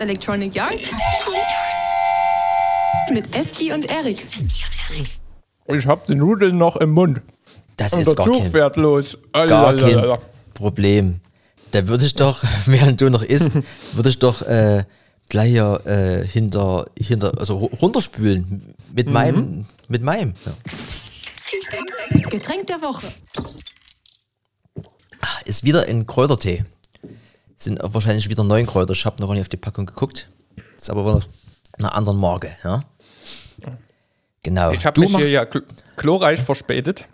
Electronic Yard mit Eski und Erik. Ich hab die Nudeln noch im Mund. Das Und ist der gar Zug kein, fährt los. gar kein Problem. Da würde ich doch, während du noch isst, würde ich doch äh, gleich hier äh, hinter, hinter, also ru- runterspülen. Mit Mhm. meinem, mit meinem. Ja. Getränk der Woche. Ist wieder ein Kräutertee. Sind auch wahrscheinlich wieder neun Kräuter. Ich habe noch gar nicht auf die Packung geguckt. Ist aber wohl einer anderen Marke, ja. Genau. Ich habe mich hier ja gl- glorreich verspätet,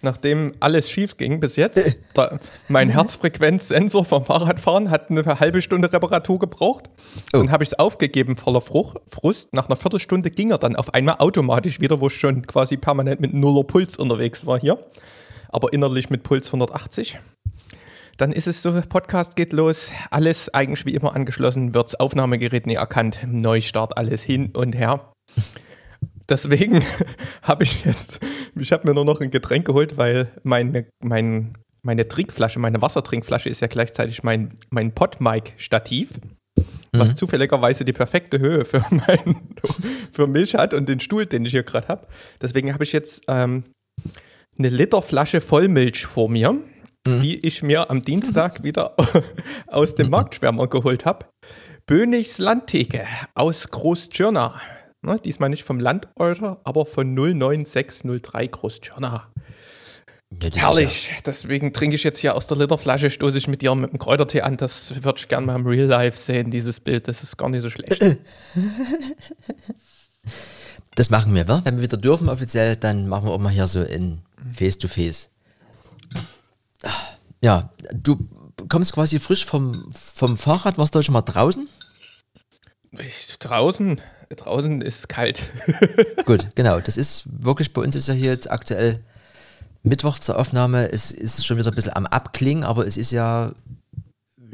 nachdem alles schief ging bis jetzt. Da, mein Herzfrequenzsensor vom Fahrradfahren hat eine halbe Stunde Reparatur gebraucht. Oh. Dann habe ich es aufgegeben voller Fruch, Frust. Nach einer Viertelstunde ging er dann auf einmal automatisch wieder, wo ich schon quasi permanent mit nuller Puls unterwegs war hier. Aber innerlich mit Puls 180. Dann ist es so, Podcast geht los, alles eigentlich wie immer angeschlossen, wird das Aufnahmegerät nie erkannt, Neustart, alles hin und her. Deswegen habe ich jetzt, ich habe mir nur noch ein Getränk geholt, weil meine, mein, meine Trinkflasche, meine Wassertrinkflasche ist ja gleichzeitig mein, mein Podmic-Stativ, was zufälligerweise die perfekte Höhe für, mein, für mich hat und den Stuhl, den ich hier gerade habe. Deswegen habe ich jetzt ähm, eine Literflasche Vollmilch vor mir, die ich mir am Dienstag wieder aus dem Marktschwärmer geholt habe. Bönigs Landtheke aus Großtschirna. Ne, diesmal nicht vom Landeuter, aber von 09603 Großtschirna. Ja, das Herrlich. Deswegen trinke ich jetzt hier aus der Literflasche, stoße ich mit dir mit dem Kräutertee an. Das würde ich gerne mal im Real Life sehen, dieses Bild. Das ist gar nicht so schlecht. Ja, das machen wir, wa? wenn wir wieder dürfen offiziell, dann machen wir auch mal hier so in Face-to-Face. Ja, du kommst quasi frisch vom, vom Fahrrad, warst du schon mal draußen? Ich, draußen, draußen ist kalt. Gut, genau. Das ist wirklich, bei uns ist ja hier jetzt aktuell Mittwoch zur Aufnahme. Es ist schon wieder ein bisschen am Abklingen, aber es ist ja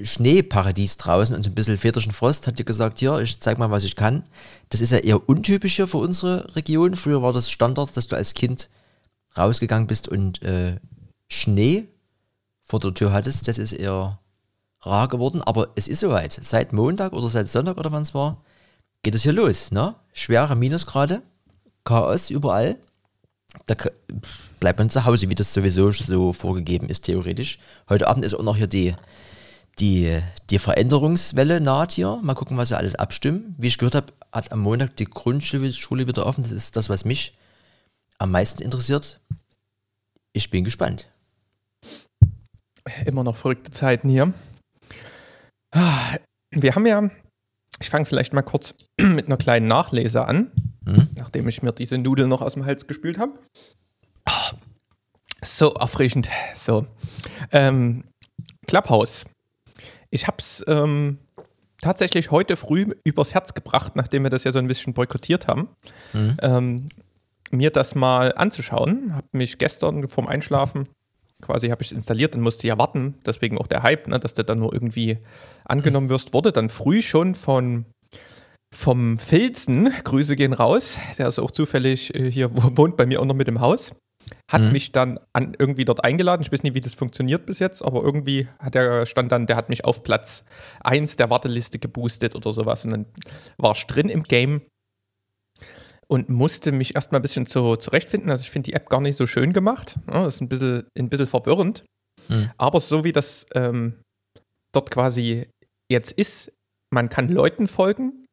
Schneeparadies draußen und so ein bisschen Väterchen Frost. Hat dir gesagt, hier, ich zeig mal, was ich kann. Das ist ja eher untypisch hier für unsere Region. Früher war das Standard, dass du als Kind rausgegangen bist und äh, Schnee vor der Tür hattest. Das ist eher rar geworden, aber es ist soweit. Seit Montag oder seit Sonntag oder wann es war, geht es hier los. Ne? Schwere Minusgrade, Chaos überall. Da bleibt man zu Hause, wie das sowieso so vorgegeben ist, theoretisch. Heute Abend ist auch noch hier die, die, die Veränderungswelle naht hier. Mal gucken, was sie alles abstimmen. Wie ich gehört habe, hat am Montag die Grundschule Schule wieder offen. Das ist das, was mich am meisten interessiert. Ich bin gespannt. Immer noch verrückte Zeiten hier. Ah, Wir haben ja, ich fange vielleicht mal kurz mit einer kleinen Nachlese an, Mhm. nachdem ich mir diese Nudeln noch aus dem Hals gespült habe. Ah, So erfrischend. So. Ähm, Clubhouse. Ich habe es ähm, tatsächlich heute früh übers Herz gebracht, nachdem wir das ja so ein bisschen boykottiert haben, ähm, mir das mal anzuschauen. Habe mich gestern vorm Einschlafen quasi habe ich es installiert und musste ja warten, deswegen auch der Hype, ne, dass du dann nur irgendwie angenommen wirst, wurde dann früh schon von vom Filzen, Grüße gehen raus, der ist auch zufällig äh, hier, wo- wohnt bei mir auch noch mit im Haus, hat Mhm. mich dann an, irgendwie dort eingeladen. Ich weiß nicht, wie das funktioniert bis jetzt, aber irgendwie hat er stand dann, der hat mich auf Platz 1 der Warteliste geboostet oder sowas und dann war ich drin im Game und musste mich erstmal ein bisschen zu, zurechtfinden. Also ich finde die App gar nicht so schön gemacht. Ja, das ist ein bisschen, ein bisschen verwirrend. Mhm. Aber so wie das ähm, dort quasi jetzt ist, man kann Leuten folgen.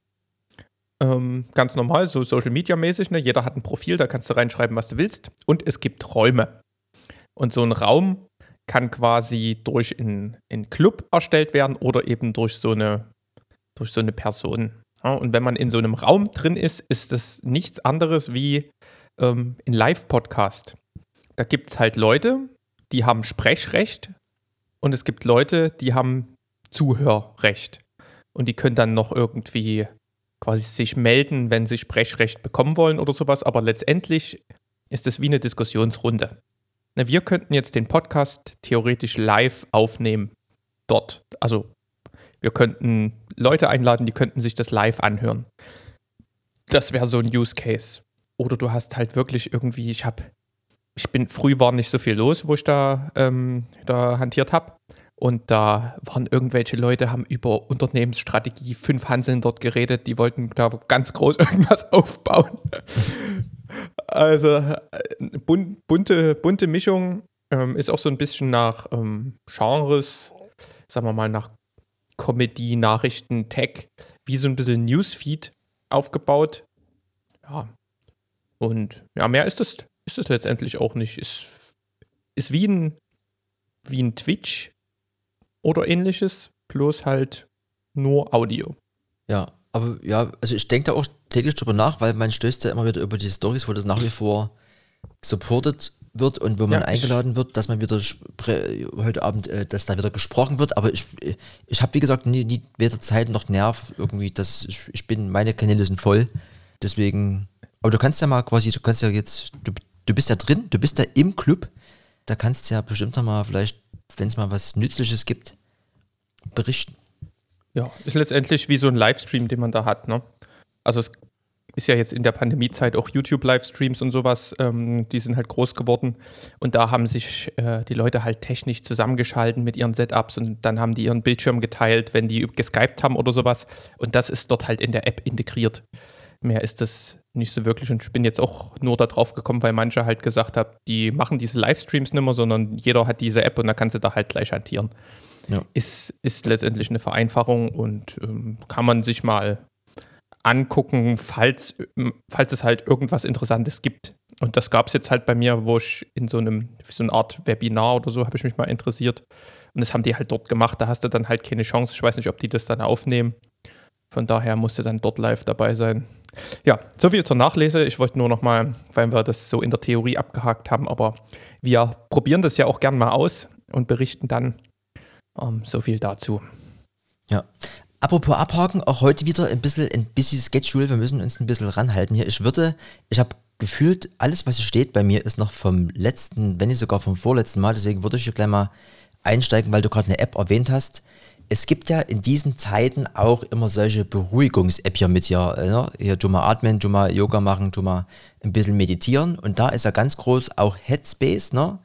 Ähm, ganz normal, so Social Media mäßig. Ne? Jeder hat ein Profil, da kannst du reinschreiben, was du willst. Und es gibt Räume. Und so ein Raum kann quasi durch einen einen Club erstellt werden oder eben durch so eine, durch so eine Person. Und wenn man in so einem Raum drin ist, ist das nichts anderes wie ähm, ein Live-Podcast. Da gibt es halt Leute, die haben Sprechrecht und es gibt Leute, die haben Zuhörrecht. Und die können dann noch irgendwie quasi sich melden, wenn sie Sprechrecht bekommen wollen oder sowas. Aber letztendlich ist es wie eine Diskussionsrunde. Wir könnten jetzt den Podcast theoretisch live aufnehmen. Dort. Also wir könnten Leute einladen, die könnten sich das live anhören. Das wäre so ein Use Case. Oder du hast halt wirklich irgendwie, ich habe, ich bin, früh war nicht so viel los, wo ich da, ähm, da hantiert habe. Und da waren irgendwelche Leute, haben über Unternehmensstrategie fünf Hanseln dort geredet, die wollten da ganz groß irgendwas aufbauen. Also äh, bunt, bunte, bunte Mischung ähm, ist auch so ein bisschen nach ähm, Genres, sagen wir mal nach Comedy, Nachrichten, Tech, wie so ein bisschen Newsfeed aufgebaut. Ja. Und ja, mehr ist das, ist das letztendlich auch nicht. Ist, ist wie ein, wie ein Twitch oder ähnliches, bloß halt nur Audio. Ja, aber ja, also ich denke da auch täglich drüber nach, weil man stößt ja immer wieder über die Stories, wo das nach wie vor supported wird und wo man ja, eingeladen wird, dass man wieder heute Abend, äh, dass da wieder gesprochen wird. Aber ich, ich habe, wie gesagt, nie, nie weder Zeit noch Nerv irgendwie, dass ich, ich bin, meine Kanäle sind voll. Deswegen, aber du kannst ja mal quasi, du kannst ja jetzt, du, du bist ja drin, du bist ja im Club. Da kannst du ja bestimmt noch mal vielleicht, wenn es mal was Nützliches gibt, berichten. Ja, ist letztendlich wie so ein Livestream, den man da hat. Ne? Also es ist ja jetzt in der Pandemiezeit auch YouTube-Livestreams und sowas, ähm, die sind halt groß geworden. Und da haben sich äh, die Leute halt technisch zusammengeschalten mit ihren Setups und dann haben die ihren Bildschirm geteilt, wenn die geskypt haben oder sowas. Und das ist dort halt in der App integriert. Mehr ist das nicht so wirklich. Und ich bin jetzt auch nur darauf gekommen, weil manche halt gesagt haben, die machen diese Livestreams nicht mehr, sondern jeder hat diese App und da kannst du da halt gleich hantieren. Ja. Ist, ist letztendlich eine Vereinfachung und ähm, kann man sich mal angucken, falls, falls es halt irgendwas Interessantes gibt. Und das gab es jetzt halt bei mir, wo ich in so einem, so eine Art Webinar oder so, habe ich mich mal interessiert. Und das haben die halt dort gemacht. Da hast du dann halt keine Chance. Ich weiß nicht, ob die das dann aufnehmen. Von daher musst du dann dort live dabei sein. Ja, soviel zur Nachlese. Ich wollte nur noch mal, weil wir das so in der Theorie abgehakt haben, aber wir probieren das ja auch gern mal aus und berichten dann. Ähm, so viel dazu. Ja, Apropos abhaken, auch heute wieder ein bisschen ein bisschen Schedule, wir müssen uns ein bisschen ranhalten hier. Ich würde, ich habe gefühlt, alles, was hier steht bei mir, ist noch vom letzten, wenn nicht sogar vom vorletzten Mal, deswegen würde ich hier gleich mal einsteigen, weil du gerade eine App erwähnt hast. Es gibt ja in diesen Zeiten auch immer solche Beruhigungs-App hier mit hier, ne? hier du mal atmen, du mal Yoga machen, du mal ein bisschen meditieren und da ist ja ganz groß auch Headspace, ne?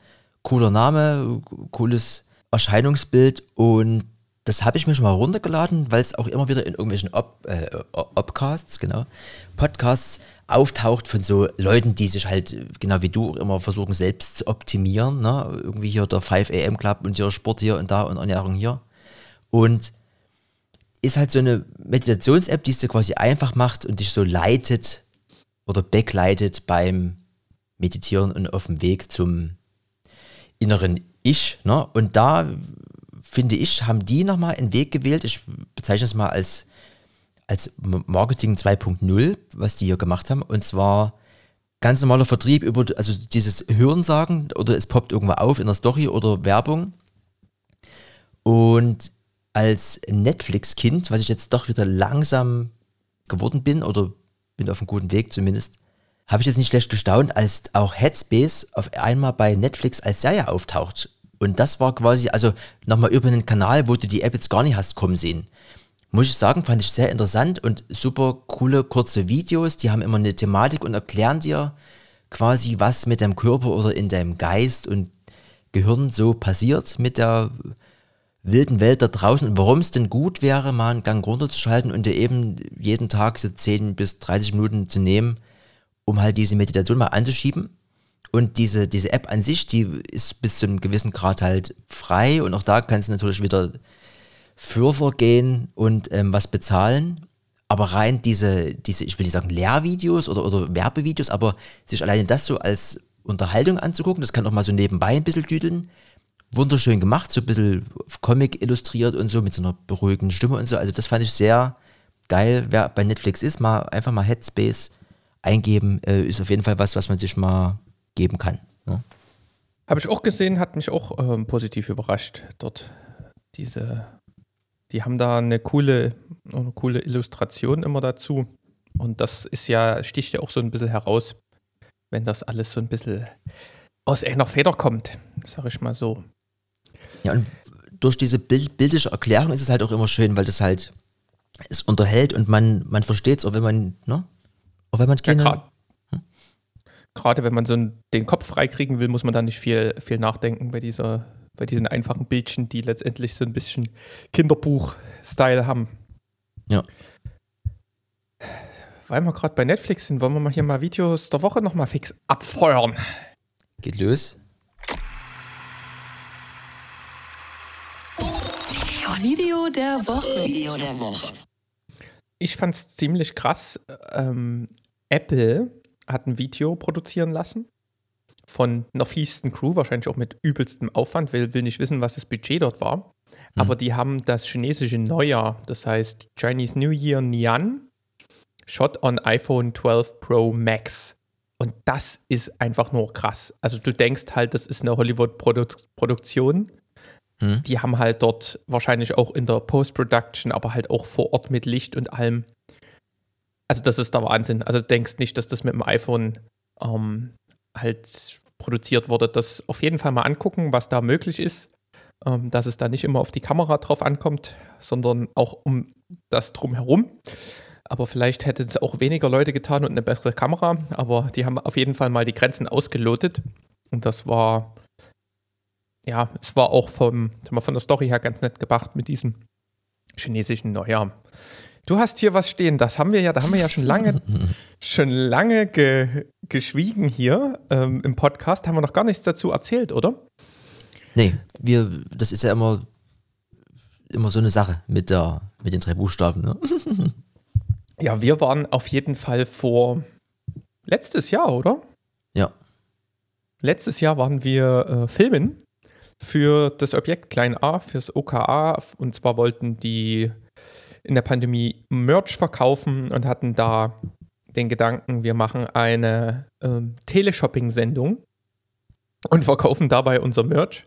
Cooler Name, cooles Erscheinungsbild und das habe ich mir schon mal runtergeladen, weil es auch immer wieder in irgendwelchen Op, äh, Opcasts, genau, Podcasts auftaucht von so Leuten, die sich halt, genau wie du, immer versuchen selbst zu optimieren. Ne? Irgendwie hier der 5 AM Club und hier Sport hier und da und Ernährung hier. Und ist halt so eine Meditations-App, die es dir quasi einfach macht und dich so leitet oder begleitet beim Meditieren und auf dem Weg zum inneren Ich. Ne? Und da finde ich, haben die nochmal einen Weg gewählt. Ich bezeichne es mal als, als Marketing 2.0, was die hier gemacht haben. Und zwar ganz normaler Vertrieb über, also dieses Hörensagen oder es poppt irgendwo auf in der Story oder Werbung. Und als Netflix-Kind, was ich jetzt doch wieder langsam geworden bin oder bin auf einem guten Weg zumindest, habe ich jetzt nicht schlecht gestaunt, als auch Headspace auf einmal bei Netflix als Serie auftaucht. Und das war quasi, also nochmal über einen Kanal, wo du die App jetzt gar nicht hast kommen sehen. Muss ich sagen, fand ich sehr interessant und super coole kurze Videos. Die haben immer eine Thematik und erklären dir quasi, was mit deinem Körper oder in deinem Geist und Gehirn so passiert mit der wilden Welt da draußen und warum es denn gut wäre, mal einen Gang runterzuschalten und dir eben jeden Tag so 10 bis 30 Minuten zu nehmen, um halt diese Meditation mal anzuschieben. Und diese, diese App an sich, die ist bis zu einem gewissen Grad halt frei und auch da kannst du natürlich wieder further gehen und ähm, was bezahlen. Aber rein diese, diese, ich will nicht sagen Lehrvideos oder, oder Werbevideos, aber sich alleine das so als Unterhaltung anzugucken, das kann auch mal so nebenbei ein bisschen düdeln. Wunderschön gemacht, so ein bisschen Comic illustriert und so mit so einer beruhigenden Stimme und so. Also das fand ich sehr geil. Wer bei Netflix ist, mal einfach mal Headspace eingeben, äh, ist auf jeden Fall was, was man sich mal geben kann. Ne? Habe ich auch gesehen, hat mich auch ähm, positiv überrascht. Dort diese, die haben da eine coole, eine coole Illustration immer dazu. Und das ist ja, sticht ja auch so ein bisschen heraus, wenn das alles so ein bisschen aus einer Feder kommt, sag ich mal so. Ja, und durch diese Bild, bildliche Erklärung ist es halt auch immer schön, weil das halt es unterhält und man, man versteht es, auch wenn man, ne? Auch wenn man keine, ja, gerade wenn man so den Kopf freikriegen will, muss man da nicht viel, viel nachdenken bei dieser, Bei diesen einfachen Bildchen, die letztendlich so ein bisschen Kinderbuch-Style haben. Ja. Weil wir gerade bei Netflix sind, wollen wir mal hier mal Videos der Woche nochmal fix abfeuern. Geht los. Video der Woche. Ich fand es ziemlich krass. Ähm, Apple hat ein Video produzieren lassen von einer fiesten Crew, wahrscheinlich auch mit übelstem Aufwand, will, will nicht wissen, was das Budget dort war. Aber die haben das chinesische Neujahr, das heißt Chinese New Year Nian, shot on iPhone 12 Pro Max. Und das ist einfach nur krass. Also du denkst halt, das ist eine Hollywood-Produktion. Hm. Die haben halt dort wahrscheinlich auch in der Post-Production, aber halt auch vor Ort mit Licht und allem. Also das ist der Wahnsinn. Also denkst nicht, dass das mit dem iPhone ähm, halt produziert wurde. Das auf jeden Fall mal angucken, was da möglich ist. Ähm, dass es da nicht immer auf die Kamera drauf ankommt, sondern auch um das drumherum. Aber vielleicht hätten es auch weniger Leute getan und eine bessere Kamera. Aber die haben auf jeden Fall mal die Grenzen ausgelotet. Und das war, ja, es war auch vom, von der Story her ganz nett gemacht mit diesem chinesischen Neujahr. Du hast hier was stehen, das haben wir ja, da haben wir ja schon lange, schon lange ge, geschwiegen hier ähm, im Podcast. Haben wir noch gar nichts dazu erzählt, oder? Nee, wir, das ist ja immer, immer so eine Sache mit, der, mit den drei Buchstaben. Ne? Ja, wir waren auf jeden Fall vor letztes Jahr, oder? Ja. Letztes Jahr waren wir äh, filmen für das Objekt Klein A, fürs OKA. Und zwar wollten die in der Pandemie Merch verkaufen und hatten da den Gedanken, wir machen eine ähm, Teleshopping-Sendung und verkaufen dabei unser Merch.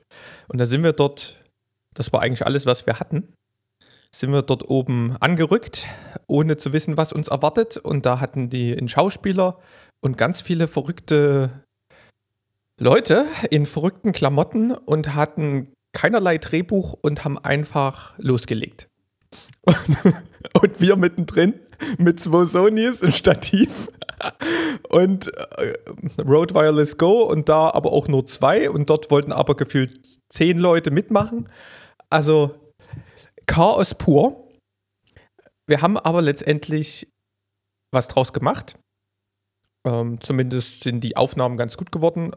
Und da sind wir dort, das war eigentlich alles, was wir hatten, sind wir dort oben angerückt, ohne zu wissen, was uns erwartet. Und da hatten die einen Schauspieler und ganz viele verrückte Leute in verrückten Klamotten und hatten keinerlei Drehbuch und haben einfach losgelegt. Und wir mittendrin mit zwei Sonys, ein Stativ und äh, Road Wireless Go und da aber auch nur zwei und dort wollten aber gefühlt zehn Leute mitmachen. Also Chaos pur. Wir haben aber letztendlich was draus gemacht. Ähm, zumindest sind die Aufnahmen ganz gut geworden.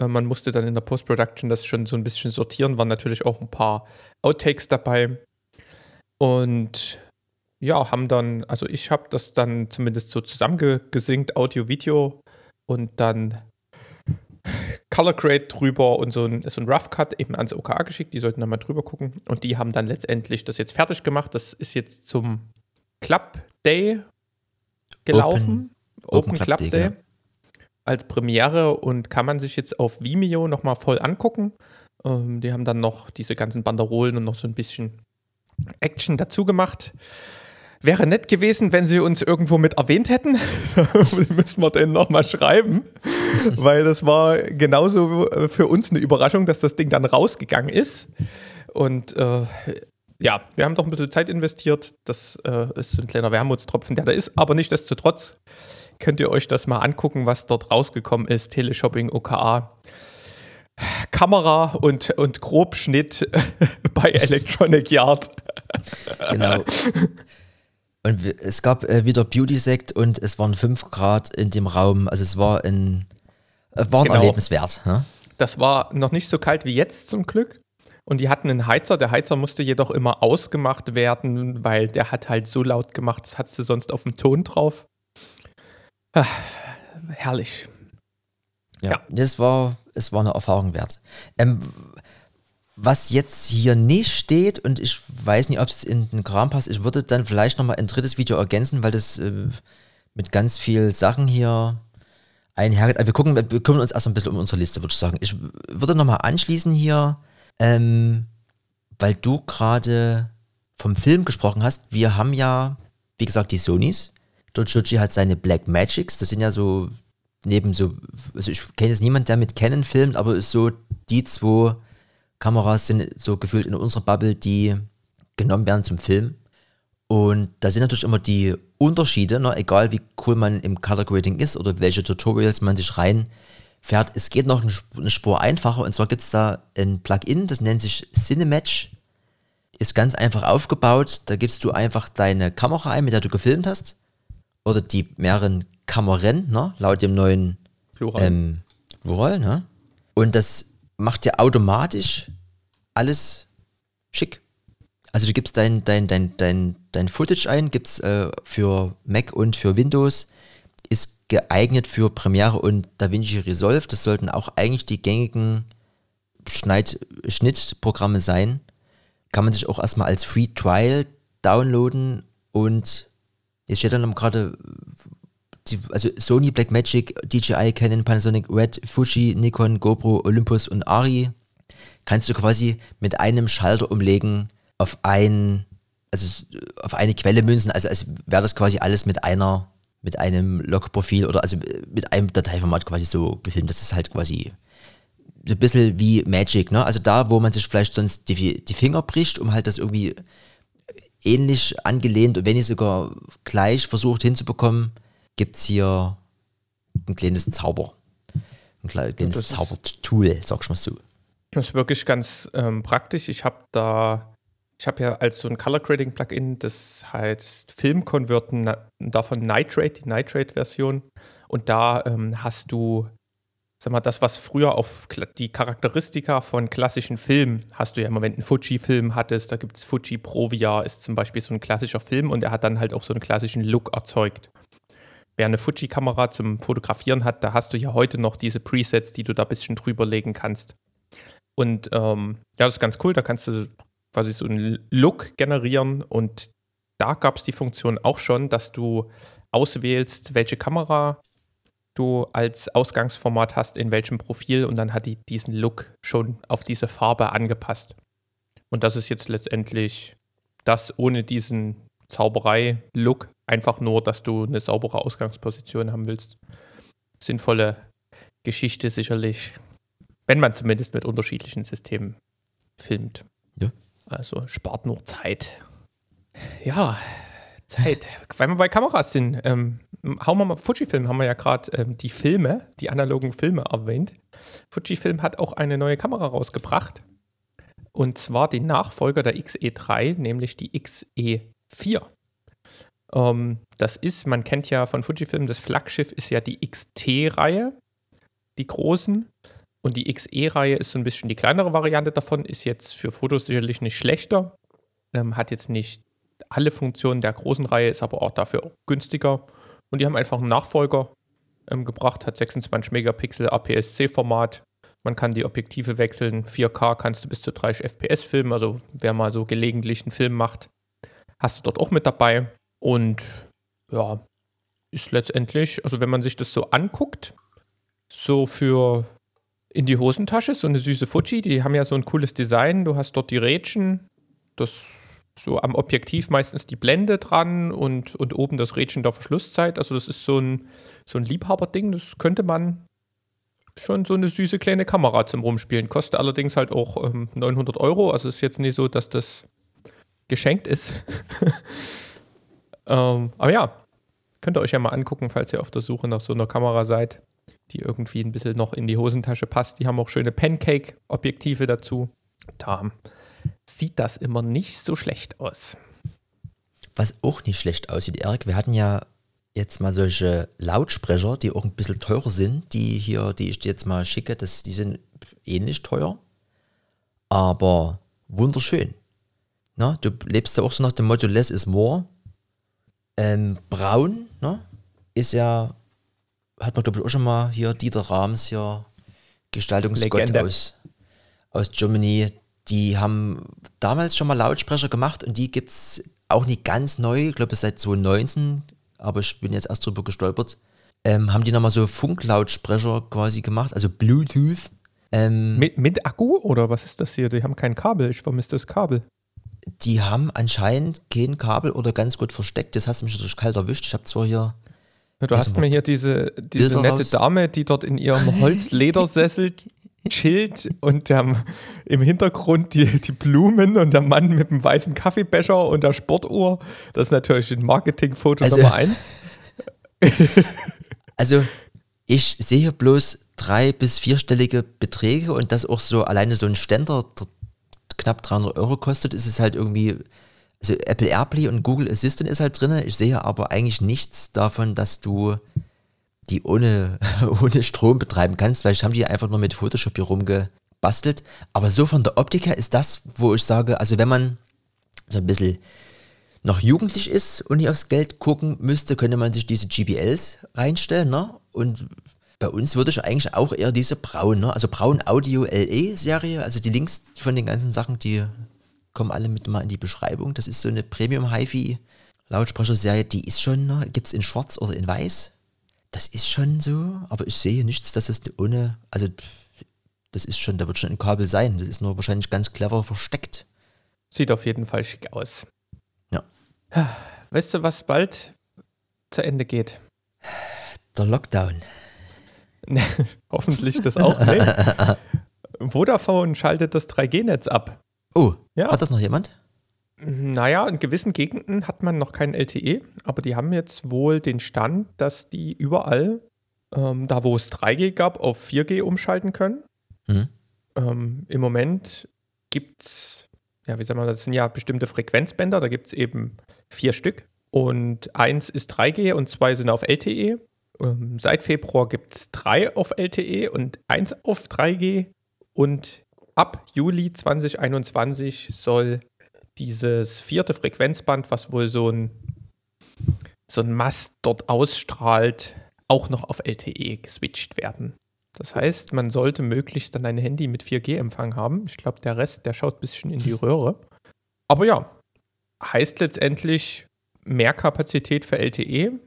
Äh, man musste dann in der Post-Production das schon so ein bisschen sortieren, waren natürlich auch ein paar Outtakes dabei. Und ja, haben dann, also ich habe das dann zumindest so zusammengesinkt, Audio, Video und dann Color Grade drüber und so ein, so ein Rough Cut eben ans OKA geschickt. Die sollten dann mal drüber gucken. Und die haben dann letztendlich das jetzt fertig gemacht. Das ist jetzt zum Club Day gelaufen. Open, Open, Club, Club, Day. Day. Als Premiere und kann man sich jetzt auf Vimeo nochmal voll angucken. Ähm, die haben dann noch diese ganzen Banderolen und noch so ein bisschen Action dazu gemacht. Wäre nett gewesen, wenn sie uns irgendwo mit erwähnt hätten. müssen wir denen nochmal schreiben. Weil das war genauso äh, für uns eine Überraschung, dass das Ding dann rausgegangen ist. Und äh, ja, wir haben doch ein bisschen Zeit investiert. Das äh, ist ein kleiner Wermutstropfen, der da ist. Aber nichtsdestotrotz könnt ihr euch das mal angucken, was dort rausgekommen ist. Teleshopping, OKA. Kamera und, und Grobschnitt bei Electronic Yard. Genau. Und es gab äh, wieder Beauty-Sekt und es waren 5 Grad in dem Raum. Also es war ein, äh, war ein genau. Erlebnis wert. Ne? Das war noch nicht so kalt wie jetzt zum Glück. Und die hatten einen Heizer. Der Heizer musste jedoch immer ausgemacht werden, weil der hat halt so laut gemacht, das hattest du sonst auf dem Ton drauf. Ah, herrlich. Ja, das war, es war eine Erfahrung wert. Ähm, was jetzt hier nicht steht, und ich weiß nicht, ob es in den Kram passt, ich würde dann vielleicht nochmal ein drittes Video ergänzen, weil das äh, mit ganz vielen Sachen hier einhergeht. Also wir gucken, wir kümmern uns erst ein bisschen um unsere Liste, würde ich sagen. Ich würde nochmal anschließen hier, ähm, weil du gerade vom Film gesprochen hast. Wir haben ja, wie gesagt, die Sonys. Dojoji hat seine Black Magics, das sind ja so neben so, also ich kenne jetzt niemanden, der mit Canon filmt, aber ist so die zwei Kameras sind so gefühlt in unserer Bubble, die genommen werden zum Film. Und da sind natürlich immer die Unterschiede, ne? egal wie cool man im Color Grading ist oder welche Tutorials man sich rein fährt. Es geht noch eine Spur einfacher und zwar gibt es da ein Plugin, das nennt sich Cinematch. Ist ganz einfach aufgebaut. Da gibst du einfach deine Kamera ein, mit der du gefilmt hast. Oder die mehreren Kameran, ne? laut dem neuen Plural. ähm, Plural. Ne? Und das macht dir automatisch alles schick. Also du gibst dein, dein, dein, dein, dein Footage ein, gibt's äh, für Mac und für Windows, ist geeignet für Premiere und DaVinci Resolve. Das sollten auch eigentlich die gängigen Schneid Schnittprogramme sein. Kann man sich auch erstmal als Free Trial downloaden und jetzt steht dann gerade, die- also Sony, Blackmagic, DJI, Canon, Panasonic, Red, Fuji, Nikon, GoPro, Olympus und Ari kannst du quasi mit einem Schalter umlegen auf ein, also auf eine Quelle münzen, also als wäre das quasi alles mit einer, mit einem Logprofil oder also mit einem Dateiformat quasi so gefilmt. Das ist halt quasi so ein bisschen wie Magic, ne? Also da, wo man sich vielleicht sonst die, die Finger bricht, um halt das irgendwie ähnlich angelehnt und wenn nicht sogar gleich versucht hinzubekommen, gibt es hier ein kleines Zauber. Ein kle- kleines das Zaubertool, sag ich mal so. Das ist wirklich ganz ähm, praktisch. Ich habe da, ich habe ja als so ein Color Grading Plugin, das heißt Film Converten, na- davon Nitrate, die Nitrate-Version. Und da ähm, hast du, sag mal, das, was früher auf die Charakteristika von klassischen Filmen, hast du ja im Moment einen Fuji-Film hattest, da gibt es Fuji Provia, ist zum Beispiel so ein klassischer Film und er hat dann halt auch so einen klassischen Look erzeugt. Wer eine Fuji-Kamera zum Fotografieren hat, da hast du ja heute noch diese Presets, die du da ein bisschen drüber legen kannst. Und ähm, ja, das ist ganz cool. Da kannst du quasi so einen Look generieren. Und da gab es die Funktion auch schon, dass du auswählst, welche Kamera du als Ausgangsformat hast, in welchem Profil. Und dann hat die diesen Look schon auf diese Farbe angepasst. Und das ist jetzt letztendlich das ohne diesen Zauberei-Look. Einfach nur, dass du eine saubere Ausgangsposition haben willst. Sinnvolle Geschichte sicherlich wenn man zumindest mit unterschiedlichen Systemen filmt. Ja. Also spart nur Zeit. Ja, Zeit. Weil wir bei Kameras sind, ähm, hauen wir mal, Fujifilm haben wir ja gerade ähm, die Filme, die analogen Filme erwähnt. Fujifilm hat auch eine neue Kamera rausgebracht. Und zwar den Nachfolger der XE3, nämlich die XE4. Ähm, das ist, man kennt ja von Fujifilm, das Flaggschiff ist ja die XT-Reihe, die großen. Und die XE-Reihe ist so ein bisschen die kleinere Variante davon, ist jetzt für Fotos sicherlich nicht schlechter, ähm, hat jetzt nicht alle Funktionen der großen Reihe, ist aber auch dafür günstiger. Und die haben einfach einen Nachfolger ähm, gebracht, hat 26 Megapixel APS-C-Format. Man kann die Objektive wechseln. 4K kannst du bis zu 30 FPS filmen. Also wer mal so gelegentlich einen Film macht, hast du dort auch mit dabei. Und ja, ist letztendlich, also wenn man sich das so anguckt, so für in die Hosentasche, so eine süße Fuji, die haben ja so ein cooles Design. Du hast dort die Rädchen, das so am Objektiv meistens die Blende dran und, und oben das Rädchen der Verschlusszeit. Also das ist so ein, so ein Liebhaberding, das könnte man schon so eine süße kleine Kamera zum Rumspielen. Kostet allerdings halt auch ähm, 900 Euro, also ist jetzt nicht so, dass das geschenkt ist. ähm, aber ja, könnt ihr euch ja mal angucken, falls ihr auf der Suche nach so einer Kamera seid die irgendwie ein bisschen noch in die Hosentasche passt. Die haben auch schöne Pancake-Objektive dazu. Da sieht das immer nicht so schlecht aus. Was auch nicht schlecht aussieht, Erik, wir hatten ja jetzt mal solche Lautsprecher, die auch ein bisschen teurer sind, die hier, die ich dir jetzt mal schicke, das, die sind ähnlich teuer, aber wunderschön. Na, du lebst ja auch so nach dem Motto Less is more. Ähm, braun, ne, ist ja, hat man glaube ich auch schon mal hier Dieter Rams hier, Gestaltungsgott aus, aus Germany, die haben damals schon mal Lautsprecher gemacht und die gibt es auch nicht ganz neu, ich glaube seit 2019, aber ich bin jetzt erst drüber gestolpert. Ähm, haben die nochmal so Funklautsprecher quasi gemacht, also Bluetooth. Ähm, Mit, mit Akku oder was ist das hier? Die haben kein Kabel. Ich vermisse das Kabel. Die haben anscheinend kein Kabel oder ganz gut versteckt. Das hast du mich natürlich kalt erwischt. Ich habe zwar hier Ja, Du hast mir hier diese, diese Bilder nette raus. Dame, die dort in ihrem Holzledersessel chillt und der, im Hintergrund die, die Blumen und der Mann mit dem weißen Kaffeebecher und der Sportuhr. Das ist natürlich ein Marketingfoto Also- Nummer eins. Also, ich sehe bloß drei- bis vierstellige Beträge und das auch so alleine so ein Ständer der knapp 300 Euro kostet, ist es halt irgendwie, also Apple AirPlay und Google Assistant ist halt drin. Ich sehe aber eigentlich nichts davon, dass du die ohne, ohne Strom betreiben kannst. Vielleicht haben die einfach nur mit Photoshop hier rumgebastelt. Aber so von der Optik her ist das, wo ich sage, also wenn man so ein bisschen noch jugendlich ist und nicht aufs Geld gucken müsste, könnte man sich diese GBLs reinstellen. Ne? Und bei uns würde ich eigentlich auch eher diese Braun, ne? also Braun Audio LE Serie, also die Links von den ganzen Sachen, die kommen alle mit mal in die Beschreibung. Das ist so eine Premium HiFi Lautsprecher-Serie, die ist schon, ne? gibt es in schwarz oder in weiß. Das ist schon so, aber ich sehe nichts, dass es ohne, also das ist schon, da wird schon ein Kabel sein. Das ist nur wahrscheinlich ganz clever versteckt. Sieht auf jeden Fall schick aus. Ja. Weißt du, was bald zu Ende geht? Der Lockdown. Hoffentlich das auch nicht. Vodafone schaltet das 3G-Netz ab. Oh, Ja. hat das noch jemand? Naja, in gewissen Gegenden hat man noch kein LTE, aber die haben jetzt wohl den Stand, dass die überall, ähm, da wo es 3G gab, auf 4G umschalten können. Mhm. Ähm, Im Moment gibt es, ja, wie sagen wir, das sind ja bestimmte Frequenzbänder, da gibt es eben vier Stück. Und eins ist 3G und zwei sind auf LTE. Ähm, seit Februar gibt es drei auf LTE und eins auf 3G. Und ab Juli 2021 soll dieses vierte Frequenzband, was wohl so ein, so ein Mast dort ausstrahlt, auch noch auf LTE geswitcht werden. Das heißt, man sollte möglichst dann ein Handy mit 4G-Empfang haben. Ich glaube, der Rest, der schaut ein bisschen in die Röhre. Aber ja, heißt letztendlich mehr Kapazität für LTE.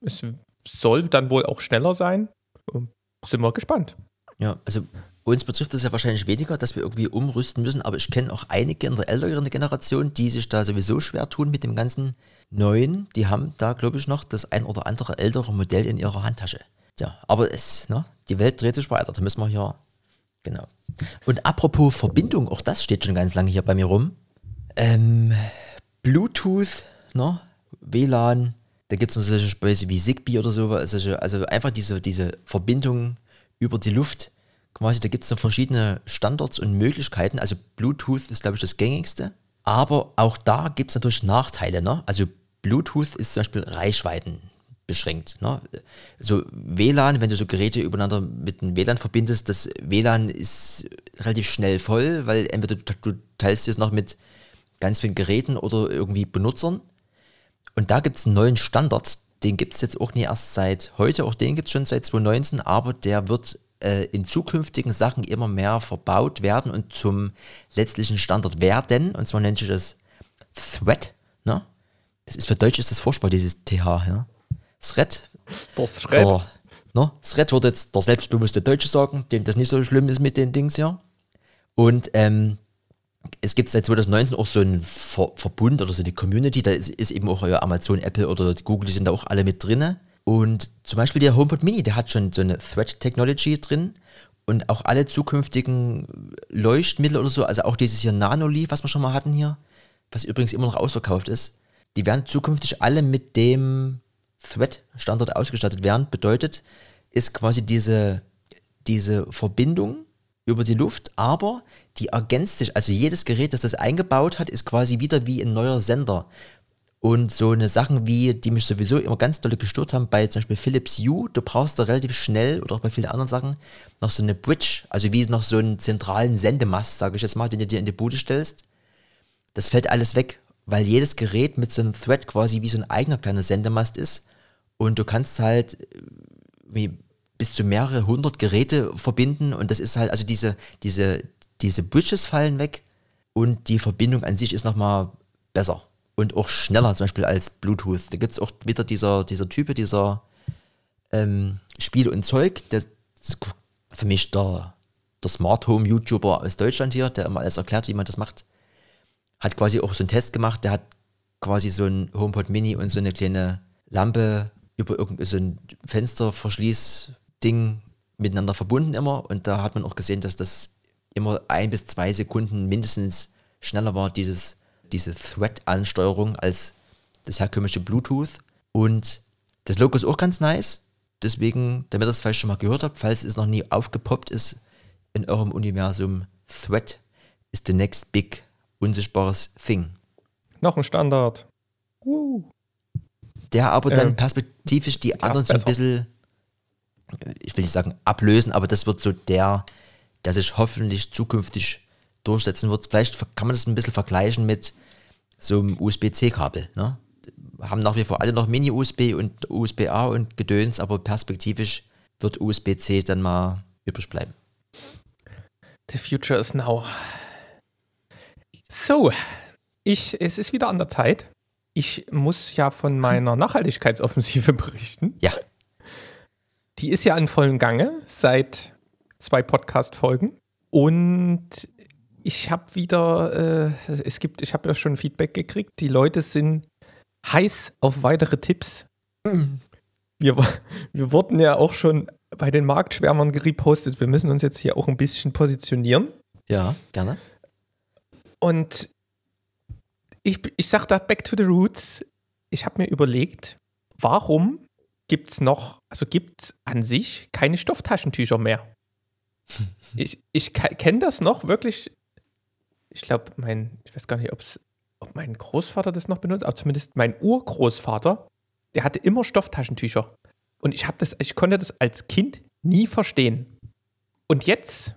Es soll dann wohl auch schneller sein. Ähm, Sind wir gespannt. Ja, also uns betrifft es ja wahrscheinlich weniger, dass wir irgendwie umrüsten müssen, aber ich kenne auch einige in der älteren Generation, die sich da sowieso schwer tun mit dem ganzen Neuen. Die haben da, glaube ich, noch das ein oder andere ältere Modell in ihrer Handtasche. Ja, aber es, ne, die Welt dreht sich weiter, da müssen wir hier, genau. Und apropos Verbindung, auch das steht schon ganz lange hier bei mir rum. Ähm, Bluetooth, ne, WLAN, da gibt es noch solche Späße wie Zigbee oder so, also, also einfach diese, diese Verbindung über die Luft. Quasi, da gibt es noch verschiedene Standards und Möglichkeiten. Also Bluetooth ist, glaube ich, das gängigste. Aber auch da gibt es natürlich Nachteile. Ne? Also Bluetooth ist zum Beispiel Reichweiten beschränkt. Ne? So WLAN, wenn du so Geräte übereinander mit einem WLAN verbindest, das WLAN ist relativ schnell voll, weil entweder du, du teilst es noch mit ganz vielen Geräten oder irgendwie Benutzern. Und da gibt es einen neuen Standard, den gibt es jetzt auch nicht erst seit heute, auch den gibt es schon seit 2019, aber der wird äh, in zukünftigen Sachen immer mehr verbaut werden und zum letztlichen Standard werden. Und zwar nennt sich das Thread. Ne? Das ist für Deutsch ist das furchtbar, dieses TH. Ja? Thread. Das Red. Der, ne? Thread würde jetzt der selbstbewusste Deutsche sagen, dem das nicht so schlimm ist mit den Dings hier. Und ähm, es gibt seit 2019 auch so einen Ver Verbund oder so eine Community, da ist, ist eben auch euer Amazon, Apple oder Google, die sind da auch alle mit drinne. Und zum Beispiel der HomePod Mini, der hat schon so eine Thread Technology drin und auch alle zukünftigen Leuchtmittel oder so, also auch dieses hier Nanoleaf, was wir schon mal hatten hier, was übrigens immer noch ausverkauft ist, die werden zukünftig alle mit dem Thread-Standard ausgestattet werden. Bedeutet, ist quasi diese, diese Verbindung über die Luft, aber die ergänzt sich, also jedes Gerät, das das eingebaut hat, ist quasi wieder wie ein neuer Sender. Und so eine Sachen wie, die mich sowieso immer ganz doll gestört haben, bei zum Beispiel Philips Hue, du brauchst da relativ schnell oder auch bei vielen anderen Sachen noch so eine Bridge, also wie noch so einen zentralen Sendemast, sage ich jetzt mal, den du dir in die Bude stellst. Das fällt alles weg, weil jedes Gerät mit so einem Thread quasi wie so ein eigener kleiner Sendemast ist und du kannst halt wie bis zu mehrere hundert Geräte verbinden und das ist halt, also diese, diese, diese Bridges fallen weg und die Verbindung an sich ist nochmal besser und auch schneller zum Beispiel als Bluetooth. Da gibt es auch wieder dieser, dieser Type, dieser ähm, Spiel und Zeug, der für mich der, der Smart Home YouTuber aus Deutschland hier, der immer alles erklärt, wie man das macht, hat quasi auch so einen Test gemacht, der hat quasi so ein HomePod Mini und so eine kleine Lampe über irgendein so ein Fensterverschließ-Ding miteinander verbunden immer und da hat man auch gesehen, dass das immer ein bis zwei Sekunden mindestens schneller war, dieses, diese Thread-Ansteuerung als das herkömmliche Bluetooth. Und das Logo ist auch ganz nice. deswegen, damit ihr es vielleicht schon mal gehört habt, falls es noch nie aufgepoppt ist in eurem Universum, Thread ist the next big unsichtbares Thing. Noch ein Standard. Uh. Der aber dann Ähm, perspektivisch die anderen so ein bisschen, ich will nicht sagen ablösen, aber das wird so der, der sich hoffentlich zukünftig durchsetzen wird. Vielleicht kann man das ein bisschen vergleichen mit so einem USB-C-Kabel. Ne? Haben nach wie vor alle noch Mini-USB und USB-A und Gedöns, aber perspektivisch wird USB-C dann mal übrig bleiben. The future is now. So, ich, es ist wieder an der Zeit. Ich muss ja von meiner Nachhaltigkeitsoffensive berichten. Ja, Die ist ja in vollem Gange seit zwei Podcast-Folgen. Und ich habe wieder, äh, es gibt, ich habe ja schon Feedback gekriegt. Die Leute sind heiß auf weitere Tipps. Wir, wa- wir wurden ja auch schon bei den Marktschwärmern gerepostet. Wir müssen uns jetzt hier auch ein bisschen positionieren. ja, gerne. Und ich, ich sage da back to the roots. Ich habe mir überlegt, warum gibt es noch, also gibt es an sich keine Stofftaschentücher mehr? Ich, ich kenne das noch wirklich. Ich glaube, mein, ich weiß gar nicht, ob's, ob mein Großvater das noch benutzt, aber zumindest mein Urgroßvater, der hatte immer Stofftaschentücher. Und ich habe das, ich konnte das als Kind nie verstehen. Und jetzt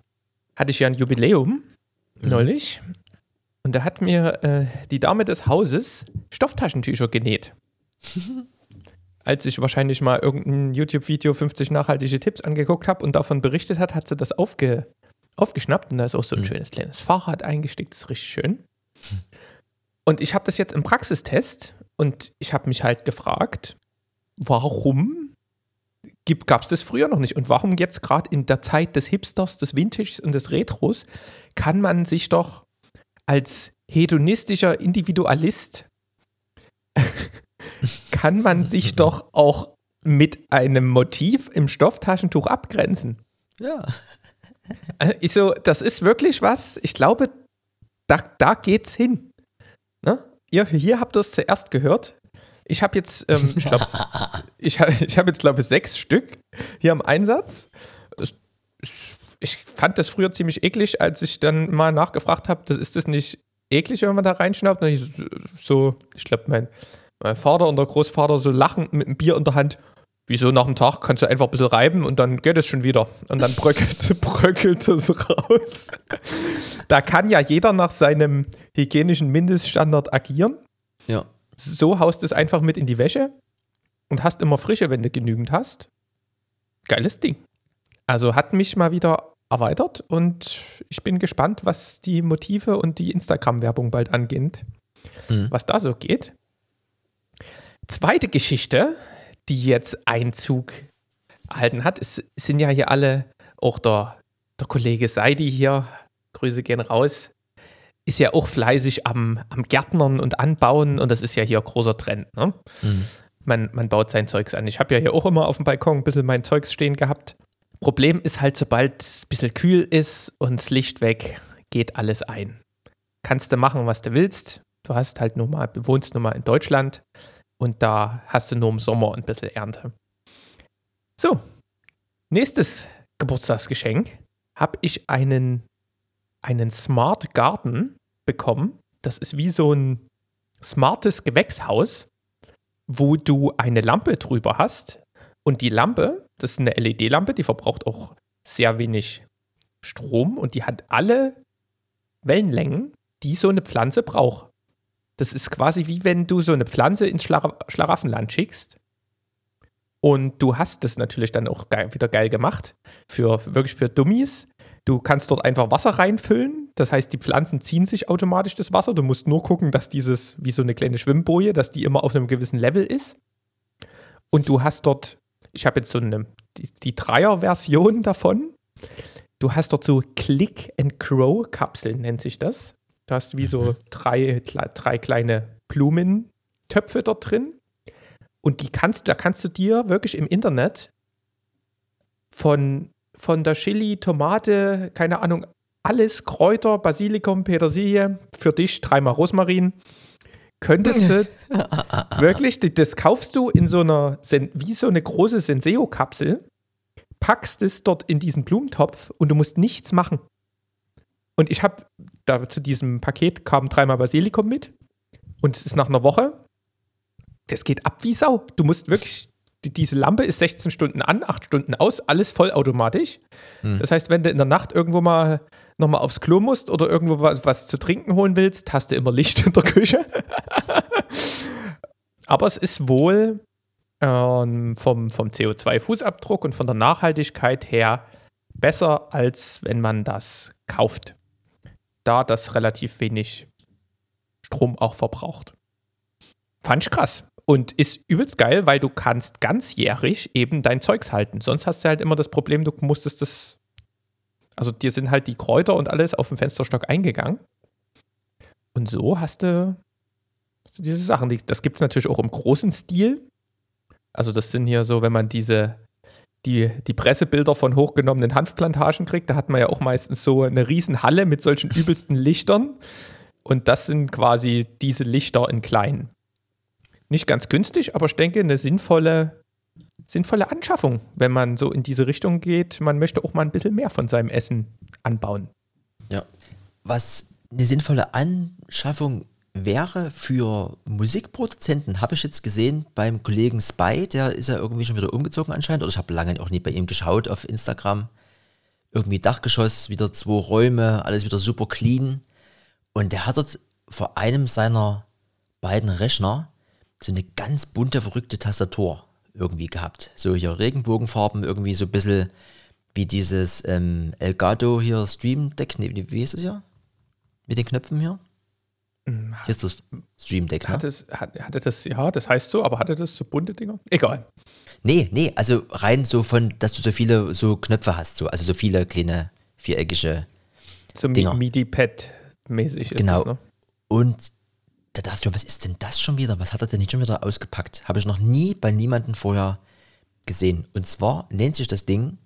hatte ich ja ein Jubiläum neulich und da hat mir äh, die Dame des Hauses Stofftaschentücher genäht. Als ich wahrscheinlich mal irgendein YouTube-Video 50 nachhaltige Tipps angeguckt habe und davon berichtet hat, hat sie das aufge, aufgeschnappt und da ist auch so ein schönes kleines Fahrrad eingestickt, das ist richtig schön. Und ich habe das jetzt im Praxistest und ich habe mich halt gefragt, warum gab es das früher noch nicht und warum jetzt gerade in der Zeit des Hipsters, des Vintages und des Retros kann man sich doch als hedonistischer Individualist kann man sich doch auch mit einem Motiv im Stofftaschentuch abgrenzen. Ja. Äh, Ich so, das ist wirklich was, ich glaube, da, da geht's hin. Ne? Ihr, hier habt ihr es zuerst gehört. Ich habe jetzt, ähm, ich glaube, ich, hab- ich habe jetzt, glaube ich, sechs Stück hier im Einsatz. Ich fand das früher ziemlich eklig, als ich dann mal nachgefragt habe, ist das nicht eklig, wenn man da reinschnappt? Und ich so- so, ich glaube, mein, mein Vater und der Großvater so lachen mit einem Bier in der Hand. Wieso nach dem Tag kannst du einfach ein bisschen reiben und dann geht es schon wieder. Und dann bröckelt, bröckelt es raus. Da kann ja jeder nach seinem hygienischen Mindeststandard agieren. Ja. So haust es einfach mit in die Wäsche und hast immer frische, wenn du genügend hast. Geiles Ding. Also hat mich mal wieder erweitert und ich bin gespannt, was die Motive und die Instagram-Werbung bald angeht, Mhm. was da so geht. Zweite Geschichte, die jetzt Einzug erhalten hat, es sind ja hier alle, auch der, der Kollege Seidi hier, Grüße gehen raus, ist ja auch fleißig am, am Gärtnern und Anbauen und das ist ja hier großer Trend. Ne? Mhm. Man, man baut sein Zeugs an. Ich habe ja hier auch immer auf dem Balkon ein bisschen mein Zeugs stehen gehabt. Problem ist halt, sobald es ein bisschen kühl ist und das Licht weg, geht alles ein. Kannst du machen, was du willst. Du hast halt nur mal, wohnst nur mal in Deutschland und da hast du nur im Sommer ein bisschen Ernte. So, nächstes Geburtstagsgeschenk habe ich einen, einen Smart Garden bekommen. Das ist wie so ein smartes Gewächshaus, wo du eine Lampe drüber hast. Und die Lampe, das ist eine LED-Lampe, die verbraucht auch sehr wenig Strom und die hat alle Wellenlängen, die so eine Pflanze braucht. Das ist quasi wie wenn du so eine Pflanze ins Schlara Schlaraffenland schickst. Und du hast das natürlich dann auch geil, wieder geil gemacht. Für wirklich für Dummies. Du kannst dort einfach Wasser reinfüllen. Das heißt, die Pflanzen ziehen sich automatisch das Wasser. Du musst nur gucken, dass dieses, wie so eine kleine Schwimmboje, dass die immer auf einem gewissen Level ist. Und du hast dort, ich habe jetzt so eine, die, die Dreier-Version davon. Du hast dort so Click-and-Crow-Kapseln, nennt sich das. Du hast wie so drei, kle- drei kleine Blumentöpfe dort drin. Und die kannst, da kannst du dir wirklich im Internet von, von der Chili, Tomate, keine Ahnung, alles, Kräuter, Basilikum, Petersilie, für dich dreimal Rosmarin, könntest du wirklich, das kaufst du in so einer, wie so eine große Senseo-Kapsel, packst es dort in diesen Blumentopf und du musst nichts machen. Und ich habe, da zu diesem Paket kam dreimal Basilikum mit und es ist nach einer Woche, das geht ab wie Sau. Du musst wirklich, die, diese Lampe ist 16 Stunden an, 8 Stunden aus, alles vollautomatisch. Das heißt, wenn du in der Nacht irgendwo mal nochmal aufs Klo musst oder irgendwo was, was zu trinken holen willst, hast du immer Licht in der Küche. Aber es ist wohl ähm, vom, vom CO2-Fußabdruck und von der Nachhaltigkeit her besser, als wenn man das kauft. Da das relativ wenig Strom auch verbraucht. Fand ich krass. Und ist übelst geil, weil du kannst ganzjährig eben dein Zeugs halten. Sonst hast du halt immer das Problem, du musstest das. Also dir sind halt die Kräuter und alles auf den Fensterstock eingegangen. Und so hast du, hast du diese Sachen. Das gibt es natürlich auch im großen Stil. Also das sind hier so, wenn man diese, die, die Pressebilder von hochgenommenen Hanfplantagen kriegt, da hat man ja auch meistens so eine riesen Halle mit solchen übelsten Lichtern. Und das sind quasi diese Lichter in klein. Nicht ganz günstig, aber ich denke, eine sinnvolle, sinnvolle Anschaffung, wenn man so in diese Richtung geht. Man möchte auch mal ein bisschen mehr von seinem Essen anbauen. Ja. Was eine sinnvolle Anschaffung wäre für Musikproduzenten, habe ich jetzt gesehen beim Kollegen Spy, der ist ja irgendwie schon wieder umgezogen anscheinend, oder ich habe lange auch nie bei ihm geschaut auf Instagram. Irgendwie Dachgeschoss, wieder zwei Räume, alles wieder super clean. Und der hat dort vor einem seiner beiden Rechner so eine ganz bunte, verrückte Tastatur irgendwie gehabt. So hier Regenbogenfarben, irgendwie so ein bisschen wie dieses ähm, Elgato hier Stream Deck. Nee, wie ist das hier? Mit den Knöpfen hier? Hier ist das Stream Deck. Ne? Hatte, es, hat, hatte das, ja, das heißt so, aber hatte das so bunte Dinger? Egal. Nee, nee, also rein so von, dass du so viele so Knöpfe hast, so, also so viele kleine viereckige. So. MIDI-Pad-mäßig ist Genau. das, ne? Und da dachte ich mir, was ist denn das schon wieder? Was hat er denn nicht schon wieder ausgepackt? Habe ich noch nie bei niemandem vorher gesehen. Und zwar nennt sich das Ding,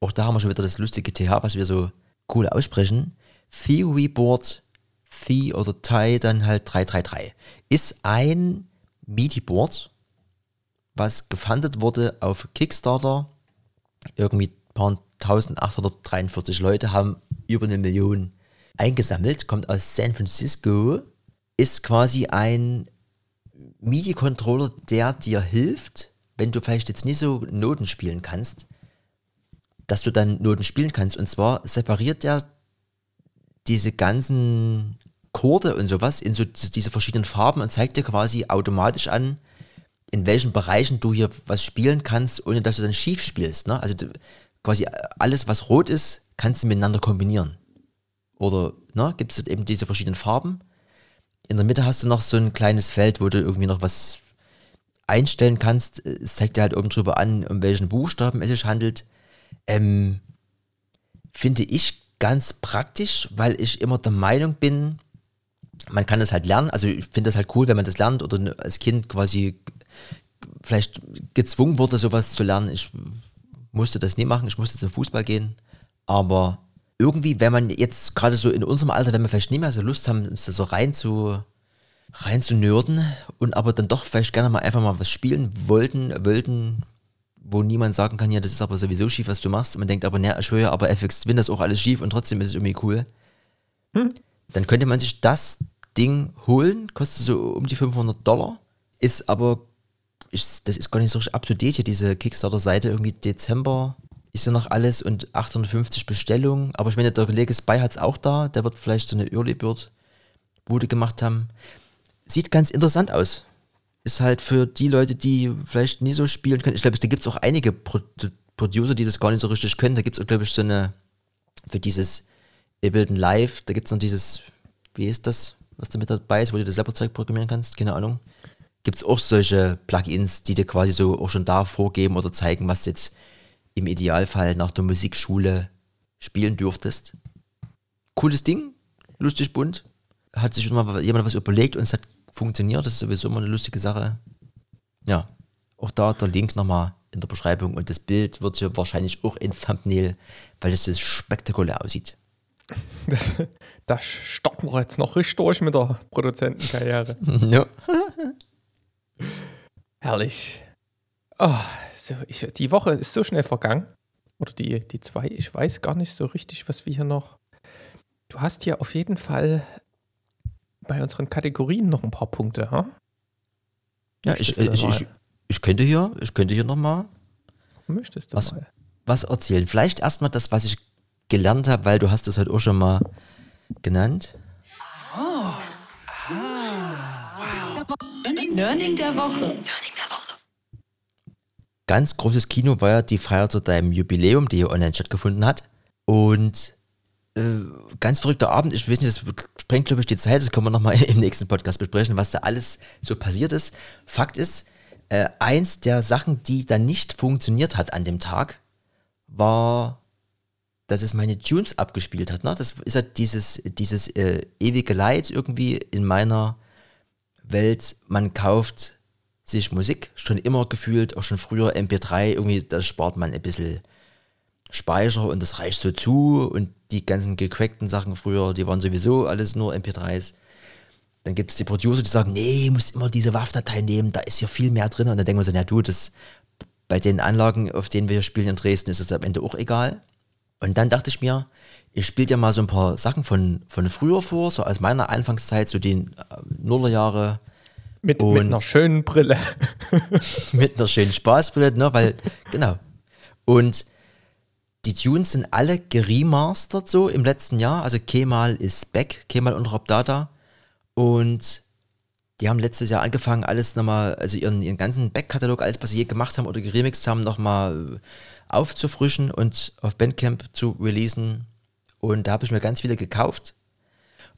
auch da haben wir schon wieder das lustige TH, was wir so cool aussprechen, Theory Board Thea oder Thai dann halt 333. Ist ein MIDI-Board, was gefundet wurde auf Kickstarter. Irgendwie ein paar 1843 Leute haben über eine Million eingesammelt, kommt aus San Francisco, ist quasi ein MIDI-Controller, der dir hilft, wenn du vielleicht jetzt nicht so Noten spielen kannst, dass du dann Noten spielen kannst. Und zwar separiert der diese ganzen Chorde und sowas in so diese verschiedenen Farben und zeigt dir quasi automatisch an, in welchen Bereichen du hier was spielen kannst, ohne dass du dann schief spielst. Ne? Also du, quasi alles, was rot ist, kannst du miteinander kombinieren. Oder ne, gibt es eben diese verschiedenen Farben. In der Mitte hast du noch so ein kleines Feld, wo du irgendwie noch was einstellen kannst. Es zeigt dir halt oben drüber an, um welchen Buchstaben es sich handelt. Ähm, finde ich ganz praktisch, weil ich immer der Meinung bin, man kann das halt lernen. Also ich finde das halt cool, wenn man das lernt oder als Kind quasi vielleicht gezwungen wurde, sowas zu lernen. Ich musste das nie machen, ich musste zum Fußball gehen. Aber irgendwie, wenn man jetzt gerade so in unserem Alter, wenn wir vielleicht nicht mehr so Lust haben, uns da so rein zu, rein zu nörden und aber dann doch vielleicht gerne mal einfach mal was spielen wollten, wollten, wo niemand sagen kann, ja, das ist aber sowieso schief, was du machst. Und man denkt aber, naja, ich höre, aber FX Twin ist auch alles schief und trotzdem ist es irgendwie cool. Dann könnte man sich das Ding holen, kostet so um die 500 Dollar, ist aber, ist, das ist gar nicht so richtig up to date hier, diese Kickstarter-Seite, irgendwie Dezember ist ja noch alles und 850 Bestellungen, aber ich meine, der Kollege Spy hat es auch da, der wird vielleicht so eine Early Bird Bude gemacht haben. Sieht ganz interessant aus. Ist halt für die Leute, die vielleicht nie so spielen können. Ich glaube, da gibt es auch einige Pro Producer, die das gar nicht so richtig können. Da gibt es glaube ich, so eine, für dieses Ableton Live, da gibt es noch dieses, wie ist das, was da mit dabei ist, wo du das selber Zeug programmieren kannst, keine Ahnung. Gibt es auch solche Plugins, die dir quasi so auch schon da vorgeben oder zeigen, was du jetzt im Idealfall nach der Musikschule spielen dürftest. Cooles Ding, lustig bunt. Hat sich mal jemand was überlegt und es hat funktioniert. Das ist sowieso immer eine lustige Sache. Ja, auch da der Link nochmal in der Beschreibung und das Bild wird hier wahrscheinlich auch in Thumbnail, weil es spektakulär aussieht. Das, da starten wir jetzt noch richtig durch mit der Produzentenkarriere. ja. Herrlich. Oh, so, ich, die Woche ist so schnell vergangen. Oder die, die zwei, ich weiß gar nicht so richtig, was wir hier noch. Du hast hier auf jeden Fall bei unseren Kategorien noch ein paar Punkte, ha? Ja, ich, ich, ich, ich, könnte hier, ich könnte hier nochmal Möchtest du was, mal? was erzählen. Vielleicht erstmal das, was ich gelernt habe, weil du hast das heute auch schon mal genannt. Learning der Woche. Ganz großes Kino war ja die Feier zu deinem Jubiläum, die hier online stattgefunden hat. Und äh, ganz verrückter Abend. Ich weiß nicht, das sprengt, glaube ich, die Zeit. Das können wir nochmal im nächsten Podcast besprechen, was da alles so passiert ist. Fakt ist, äh, eins der Sachen, die dann nicht funktioniert hat an dem Tag, war, dass es meine Tunes abgespielt hat. Ne? Das ist ja dieses, dieses äh, ewige Leid irgendwie in meiner Welt. Man kauft sich Musik, schon immer gefühlt, auch schon früher MP3, irgendwie, da spart man ein bisschen Speicher und das reicht so zu und die ganzen gecrackten Sachen früher, die waren sowieso alles nur MP3s. Dann gibt es die Producer, die sagen, nee, musst immer diese WAV-Datei nehmen, da ist ja viel mehr drin. Und dann denken wir so, na du, das, bei den Anlagen, auf denen wir hier spielen in Dresden, ist es am Ende auch egal. Und dann dachte ich mir, ich spiele dir mal so ein paar Sachen von, von früher vor, so aus meiner Anfangszeit, so die Nullerjahre. Mit, mit einer schönen Brille. mit einer schönen Spaßbrille, ne, weil, genau. Und die Tunes sind alle geremastert so im letzten Jahr. Also Kemal ist back, Kemal und Rob Data. Und die haben letztes Jahr angefangen, alles nochmal, also ihren, ihren ganzen Backkatalog, alles, was sie je gemacht haben oder geremixed haben, nochmal aufzufrischen und auf Bandcamp zu releasen. Und da habe ich mir ganz viele gekauft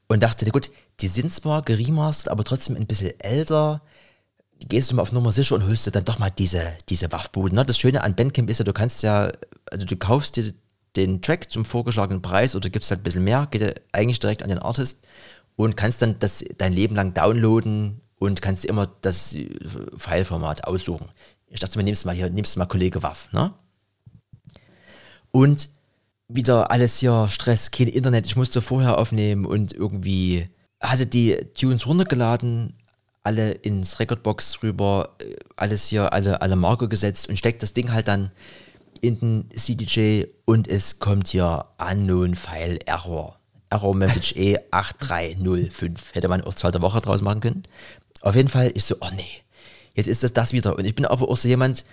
und dachte, gut, die sind zwar geremastert, aber trotzdem ein bisschen älter. Gehst du mal auf Nummer sicher und holst dir dann doch mal diese, diese Waffbuden. Ne? Das Schöne an Bandcamp ist ja, du kannst ja, also du kaufst dir den Track zum vorgeschlagenen Preis oder gibst halt ein bisschen mehr, geht ja eigentlich direkt an den Artist und kannst dann das dein Leben lang downloaden und kannst immer das Fileformat aussuchen. Ich dachte mir, nimmst mal hier, nimmst mal Kollege Waff, ne? Und wieder alles hier Stress, kein Internet, ich musste vorher aufnehmen und irgendwie hatte die Tunes runtergeladen, alle ins Recordbox rüber, äh, alles hier, alle, alle Marker gesetzt und steckt das Ding halt dann in den CDJ und es kommt hier Unknown File Error. Error Message E8305. Hätte man auch der Woche draus machen können. Auf jeden Fall ist so, oh nee, jetzt ist das das wieder. Und ich bin aber auch so jemand,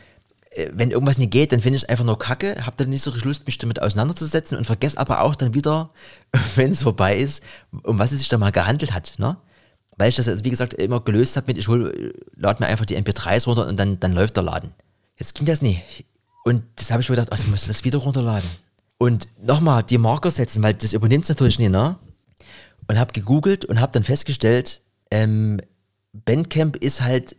wenn irgendwas nicht geht, dann finde ich es einfach nur kacke, habe dann nicht so richtig Lust, mich damit auseinanderzusetzen und vergesse aber auch dann wieder, wenn es vorbei ist, um was es sich da mal gehandelt hat. Ne? Weil ich das, also wie gesagt, immer gelöst habe mit, ich hol, lade mir einfach die MP3s runter und dann, dann läuft der Laden. Jetzt ging das nicht. Und das habe ich mir gedacht, oh, ich muss das wieder runterladen und nochmal die Marker setzen, weil das übernimmt es natürlich nicht, ne? Und habe gegoogelt und habe dann festgestellt, ähm, Bandcamp ist halt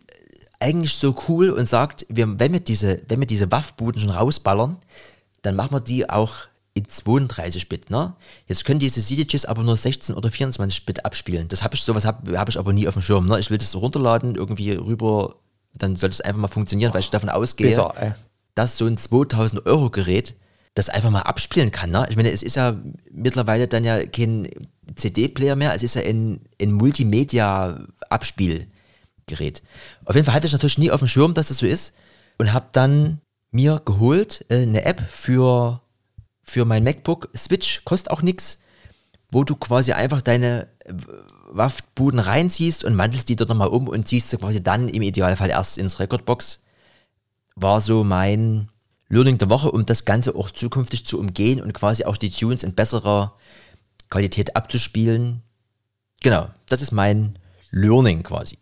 eigentlich so cool und sagt, wir, wenn wir diese, wenn wir diese Waffbuden schon rausballern, dann machen wir die auch in 32 Bit, ne? Jetzt können diese CDJs aber nur 16 oder 24 Bit abspielen. Das habe ich, sowas habe hab ich aber nie auf dem Schirm, ne? Ich will das runterladen, irgendwie rüber, dann soll das einfach mal funktionieren, weil ich davon ausgehe, Bitter, dass so ein 2000 Euro Gerät das einfach mal abspielen kann. Ne? Ich meine, es ist ja mittlerweile dann ja kein CD-Player mehr, es ist ja ein, ein Multimedia-Abspielgerät. Auf jeden Fall hatte ich natürlich nie auf dem Schirm, dass das so ist und habe dann mir geholt äh, eine App für, für mein MacBook. Switch kostet auch nichts, wo du quasi einfach deine Waffbuden reinziehst und mantelst die dort nochmal um und ziehst sie quasi dann im Idealfall erst ins Recordbox. War so mein Learning der Woche, um das Ganze auch zukünftig zu umgehen und quasi auch die Tunes in besserer Qualität abzuspielen. Genau, das ist mein Learning quasi.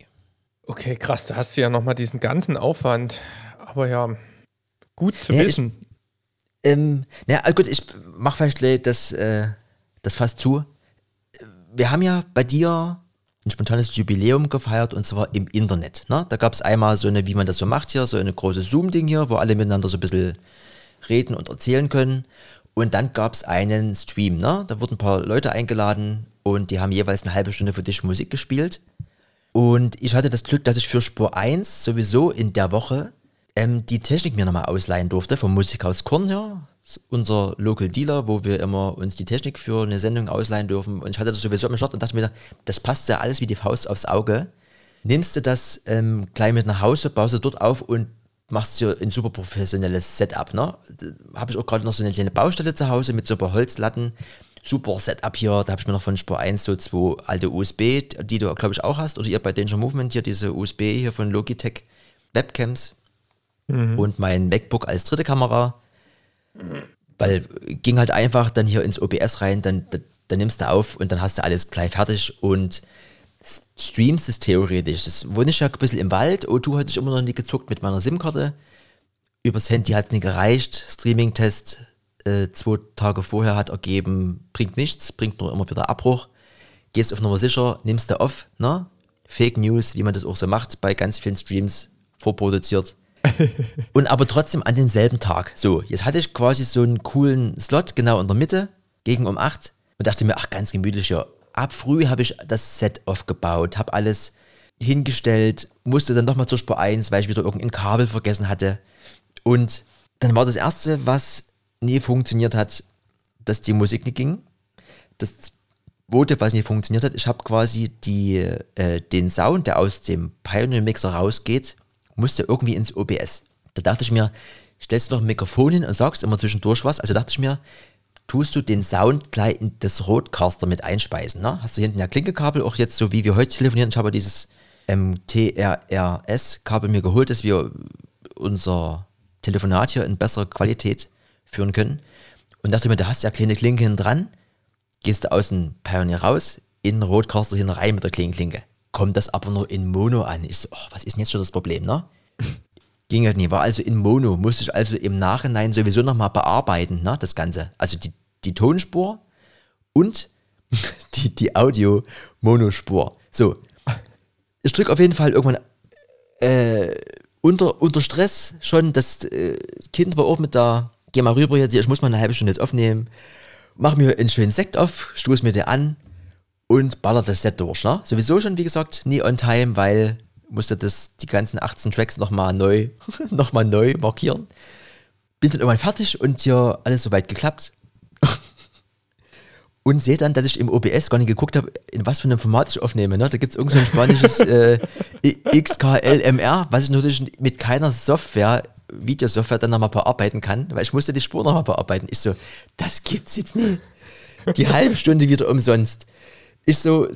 Okay, krass, da hast du ja nochmal diesen ganzen Aufwand. Aber ja, gut zu ja, wissen. Ich, ähm, na gut, ich mach vielleicht das, äh, das fast zu. Wir haben ja bei dir ein spontanes Jubiläum gefeiert und zwar im Internet. Ne? Da gab es einmal so eine, wie man das so macht hier, so eine große Zoom-Ding hier, wo alle miteinander so ein bisschen reden und erzählen können. Und dann gab es einen Stream, ne? Da wurden ein paar Leute eingeladen und die haben jeweils eine halbe Stunde für dich Musik gespielt. Und ich hatte das Glück, dass ich für Spur 1 sowieso in der Woche ähm, die Technik mir nochmal ausleihen durfte vom Musikhaus Korn hier. unser Local Dealer, wo wir immer uns die Technik für eine Sendung ausleihen dürfen. Und ich hatte das sowieso am Start und dachte mir, das passt ja alles wie die Faust aufs Auge. Nimmst du das ähm, gleich mit nach Hause, baust du dort auf und machst dir ein super professionelles Setup. Ne? Habe ich auch gerade noch so eine kleine Baustelle zu Hause mit super Holzlatten. Super Setup hier. Da habe ich mir noch von Spur 1 so zwei alte USB, die du, glaube ich, auch hast. Oder ihr bei Danger Movement hier, diese USB hier von Logitech Webcams. Mhm. Und mein MacBook als dritte Kamera. Weil ging halt einfach dann hier ins OBS rein, dann, dann, dann nimmst du auf und dann hast du alles gleich fertig und streamst es theoretisch. Das wohne ich ja ein bisschen im Wald. O2 hatte ich immer noch nie gezuckt mit meiner SIM-Karte. Übers Handy hat es nicht gereicht. Streaming-Test äh, zwei Tage vorher hat ergeben, bringt nichts, bringt nur immer wieder Abbruch. Gehst auf Nummer sicher, nimmst du off, ne? Fake News, wie man das auch so macht bei ganz vielen Streams, vorproduziert. und aber trotzdem an demselben Tag. So, jetzt hatte ich quasi so einen coolen Slot genau in der Mitte, gegen um 8 und dachte mir, ach, ganz gemütlich, ja. Ab früh habe ich das Set aufgebaut, habe alles hingestellt, musste dann nochmal zur Spur 1, weil ich wieder irgendein Kabel vergessen hatte. Und dann war das Erste, was nie funktioniert hat, dass die Musik nicht ging. Das zweite, was nie funktioniert hat, ich habe quasi die, äh, den Sound, der aus dem Pioneer Mixer rausgeht, musste irgendwie ins OBS. Da dachte ich mir, stellst du noch ein Mikrofon hin und sagst immer zwischendurch was. Also dachte ich mir, tust du den Sound gleich in das Roadcaster mit einspeisen. Ne? Hast du hinten ja Klinkekabel, auch jetzt so wie wir heute telefonieren. Ich habe dieses ähm, TRRS-Kabel mir geholt, dass wir unser Telefonat hier in besserer Qualität führen können. Und dachte mir, da hast du ja kleine Klinke dran, gehst du aus dem Pioneer raus, in den Roadcaster hin rein mit der kleinen Klinke kommt das aber nur in Mono an. Ich so, oh, was ist denn jetzt schon das Problem, ne? Ging halt nie, war also in Mono, musste ich also im Nachhinein sowieso nochmal bearbeiten, ne, das Ganze. Also die, die Tonspur und die, die Audio-Monospur. So, ich drücke auf jeden Fall irgendwann äh, unter, unter Stress schon, das äh, Kind war auch mit da, geh mal rüber jetzt, ich muss mal eine halbe Stunde jetzt aufnehmen, mach mir einen schönen Sekt auf, stoß mir den an, und ballert das Set durch. Ne? Sowieso schon, wie gesagt, nie on time, weil musste das die ganzen 18 Tracks nochmal neu, noch neu markieren. Bin dann irgendwann fertig und hier alles soweit geklappt. und sehe dann, dass ich im OBS gar nicht geguckt habe, in was für einem Format ich aufnehme. Ne? Da gibt es irgend so ein spanisches äh, XKLMR, was ich natürlich mit keiner Software, Videosoftware dann nochmal bearbeiten kann, weil ich musste die Spur nochmal bearbeiten. Ich so, das gibt's jetzt nie. Die halbe Stunde wieder umsonst. Ich so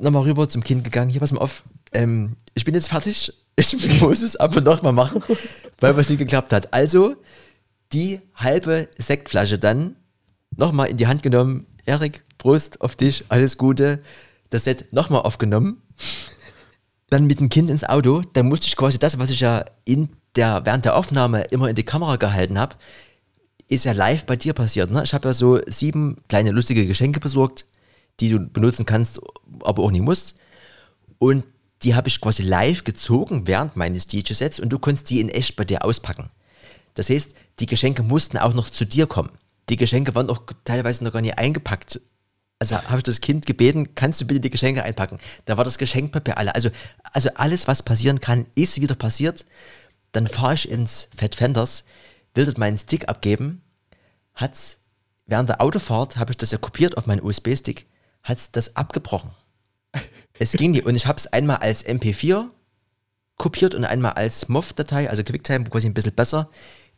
nochmal rüber zum Kind gegangen, hier pass mal auf, ähm, ich bin jetzt fertig, ich muss es aber nochmal machen, weil was nicht geklappt hat. Also die halbe Sektflasche dann nochmal in die Hand genommen, Erik, Prost auf dich, alles Gute, das Set nochmal aufgenommen, dann mit dem Kind ins Auto, dann musste ich quasi das, was ich ja in der, während der Aufnahme immer in die Kamera gehalten habe, ist ja live bei dir passiert. Ne? Ich habe ja so sieben kleine lustige Geschenke besorgt, die du benutzen kannst, aber auch nicht musst. Und die habe ich quasi live gezogen während meines DJ-Sets und du konntest die in echt bei dir auspacken. Das heißt, die Geschenke mussten auch noch zu dir kommen. Die Geschenke waren auch teilweise noch gar nicht eingepackt. Also habe ich das Kind gebeten, kannst du bitte die Geschenke einpacken? Da war das Geschenkpapier alle. Also, also alles, was passieren kann, ist wieder passiert. Dann fahre ich ins Fat Fenders, will dort meinen Stick abgeben, hat's während der Autofahrt habe ich das ja kopiert auf meinen USB-Stick hat das abgebrochen. es ging nicht. Und ich habe es einmal als MP4 kopiert und einmal als MOV-Datei, also QuickTime, quasi ein bisschen besser.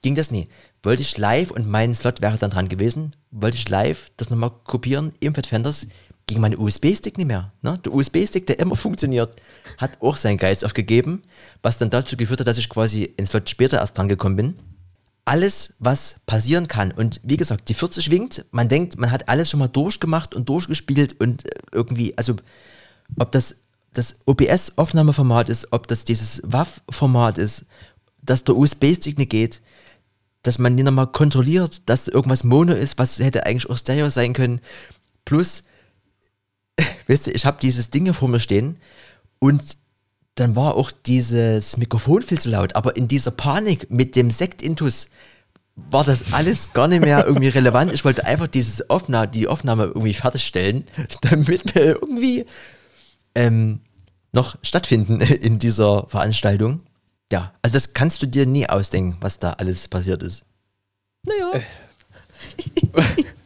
Ging das nie. Wollte ich live, und mein Slot wäre dann dran gewesen, wollte ich live das nochmal kopieren im Fenders, ging mein USB-Stick nicht mehr. Ne? Der USB-Stick, der immer funktioniert, hat auch seinen Geist aufgegeben, was dann dazu geführt hat, dass ich quasi einen Slot später erst dran gekommen bin alles, was passieren kann. Und wie gesagt, die 40 winkt, man denkt, man hat alles schon mal durchgemacht und durchgespielt und äh, irgendwie, also ob das das OBS-Aufnahmeformat ist, ob das dieses WAV-Format ist, dass der USB-Stick nicht geht, dass man die nochmal kontrolliert, dass irgendwas Mono ist, was hätte eigentlich auch Stereo sein können. Plus, wisst ihr, ich habe dieses Ding hier vor mir stehen und dann war auch dieses Mikrofon viel zu laut. Aber in dieser Panik mit dem Sekt-Intus war das alles gar nicht mehr irgendwie relevant. Ich wollte einfach dieses Aufnahme, die Aufnahme irgendwie fertigstellen, damit wir irgendwie ähm, noch stattfinden in dieser Veranstaltung. Ja, also das kannst du dir nie ausdenken, was da alles passiert ist. Naja.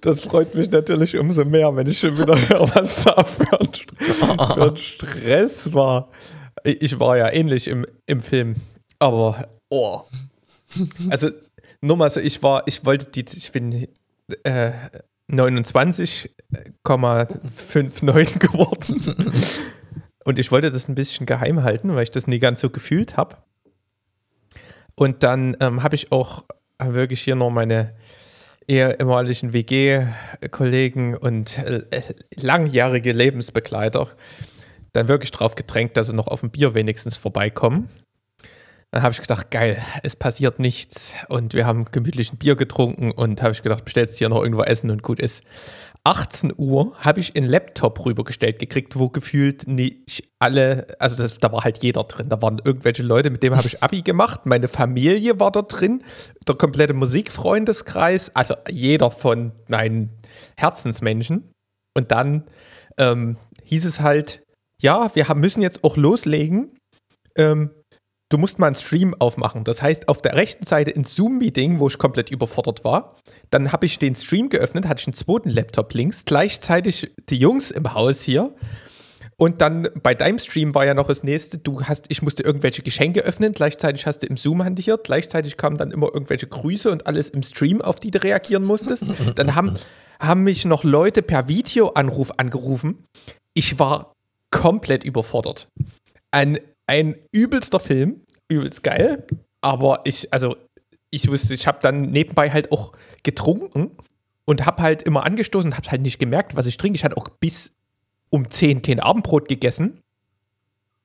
Das freut mich natürlich umso mehr, wenn ich schon wieder höre, was da für ein, für ein Stress war. Ich war ja ähnlich im, im Film, aber oh. Also nur mal so, ich war, ich wollte die, ich bin äh, 29,59 geworden. Und ich wollte das ein bisschen geheim halten, weil ich das nie ganz so gefühlt habe. Und dann ähm, habe ich auch wirklich hier noch meine ehemaligen WG-Kollegen und äh, langjährige Lebensbegleiter dann wirklich drauf gedrängt, dass sie noch auf ein Bier wenigstens vorbeikommen. Dann habe ich gedacht, geil, es passiert nichts und wir haben gemütlich ein Bier getrunken und habe ich gedacht, bestellst hier noch irgendwo Essen und gut ist. 18 Uhr habe ich einen Laptop rübergestellt gekriegt, wo gefühlt nicht alle, also das, da war halt jeder drin. Da waren irgendwelche Leute, mit denen habe ich Abi gemacht. Meine Familie war da drin, der komplette Musikfreundeskreis, also jeder von meinen Herzensmenschen. Und dann ähm, hieß es halt, ja, wir haben, müssen jetzt auch loslegen. Ähm, du musst mal einen Stream aufmachen. Das heißt, auf der rechten Seite ins Zoom-Meeting, wo ich komplett überfordert war, dann habe ich den Stream geöffnet, hatte ich einen zweiten Laptop links, gleichzeitig die Jungs im Haus hier. Und dann bei deinem Stream war ja noch das nächste, du hast, ich musste irgendwelche Geschenke öffnen, gleichzeitig hast du im Zoom hantiert, gleichzeitig kamen dann immer irgendwelche Grüße und alles im Stream, auf die du reagieren musstest. Dann haben, haben mich noch Leute per Videoanruf angerufen. Ich war komplett überfordert. Ein, ein übelster Film, übelst geil, aber ich, also ich wusste, ich habe dann nebenbei halt auch getrunken und habe halt immer angestoßen und habe halt nicht gemerkt, was ich trinke. Ich hatte auch bis um 10 kein Abendbrot gegessen.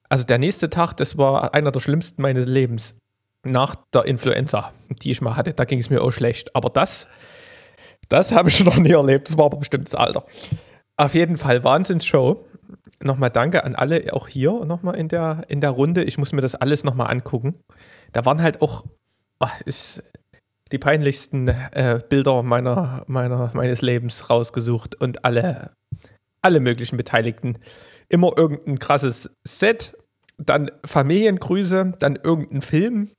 Also der nächste Tag, das war einer der schlimmsten meines Lebens. Nach der Influenza, die ich mal hatte, da ging es mir auch schlecht. Aber das, das habe ich noch nie erlebt. Das war aber bestimmt das Alter. Auf jeden Fall Wahnsinnsshow. Nochmal danke an alle, auch hier nochmal in der, in der Runde. Ich muss mir das alles nochmal angucken. Da waren halt auch, ach, ist, die peinlichsten äh, Bilder meiner, meiner, meines Lebens rausgesucht und alle, alle möglichen Beteiligten. Immer irgendein krasses Set, dann Familiengrüße, dann irgendein Film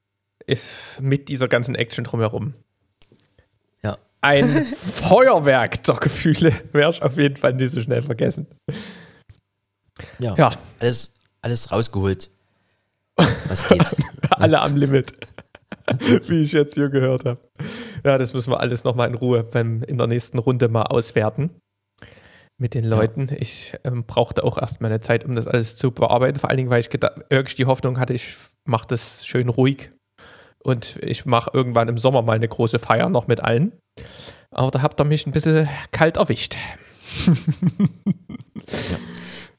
mit dieser ganzen Action drumherum. Ja. Ein Feuerwerk der Gefühle werde ich auf jeden Fall nicht so schnell vergessen. Ja. Ja. Alles, alles rausgeholt. Was geht? Alle am Limit. Wie ich jetzt hier gehört habe. Ja, das müssen wir alles nochmal in Ruhe beim, in der nächsten Runde mal auswerten. Mit den Leuten. Ja. Ich ähm, brauchte auch erst meine Zeit, um das alles zu bearbeiten. Vor allen Dingen, weil ich wirklich die Hoffnung hatte, ich mache das schön ruhig. Und ich mache irgendwann im Sommer mal eine große Feier noch mit allen. Aber da habt ihr mich ein bisschen kalt erwischt. ja.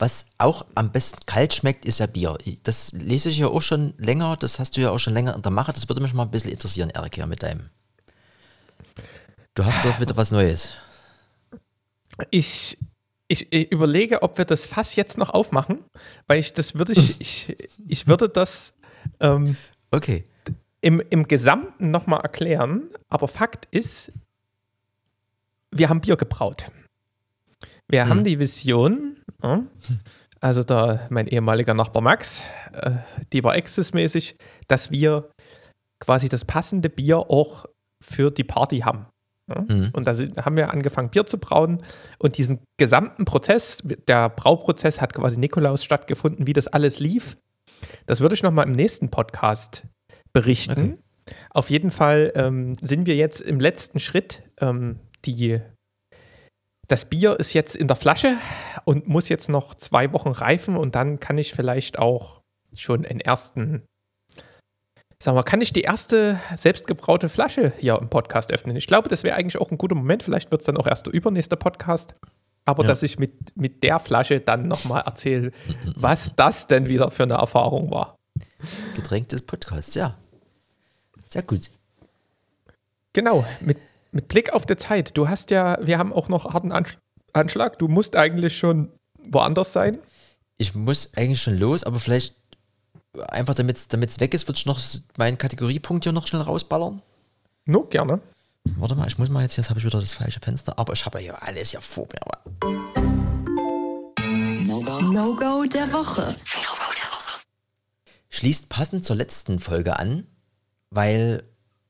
Was auch am besten kalt schmeckt, ist ja Bier. Das lese ich ja auch schon länger, das hast du ja auch schon länger in der Mache. Das würde mich mal ein bisschen interessieren, Erik, ja, mit deinem. Du hast doch wieder was Neues. Ich, ich, ich, überlege, ob wir das Fass jetzt noch aufmachen, weil ich das würde ich, ich, ich würde das ähm, okay. im, im Gesamten nochmal erklären, aber Fakt ist, wir haben Bier gebraut. Wir hm. haben die Vision, also da mein ehemaliger Nachbar Max, äh, die war Access-mäßig, dass wir quasi das passende Bier auch für die Party haben. Mhm. Und da haben wir angefangen, Bier zu brauen. Und diesen gesamten Prozess, der Brauprozess hat quasi Nikolaus stattgefunden, wie das alles lief. Das würde ich nochmal im nächsten Podcast berichten. Okay. Auf jeden Fall ähm, sind wir jetzt im letzten Schritt. Ähm, die das Bier ist jetzt in der Flasche und muss jetzt noch zwei Wochen reifen und dann kann ich vielleicht auch schon einen ersten, sag mal, kann ich die erste selbstgebraute Flasche hier im Podcast öffnen? Ich glaube, das wäre eigentlich auch ein guter Moment. Vielleicht wird es dann auch erst der übernächste Podcast. Aber ja. dass ich mit, mit der Flasche dann nochmal erzähle, was das denn wieder für eine Erfahrung war. Getränk des Podcasts, ja. Sehr gut. Genau, mit mit Blick auf die Zeit, du hast ja, wir haben auch noch harten Anschlag, du musst eigentlich schon woanders sein. Ich muss eigentlich schon los, aber vielleicht einfach damit es weg ist, würde ich noch meinen Kategoriepunkt hier noch schnell rausballern. No, gerne. Warte mal, ich muss mal jetzt, jetzt habe ich wieder das falsche Fenster, aber ich habe ja hier alles hier vor mir. No-Go der Woche. Schließt passend zur letzten Folge an, weil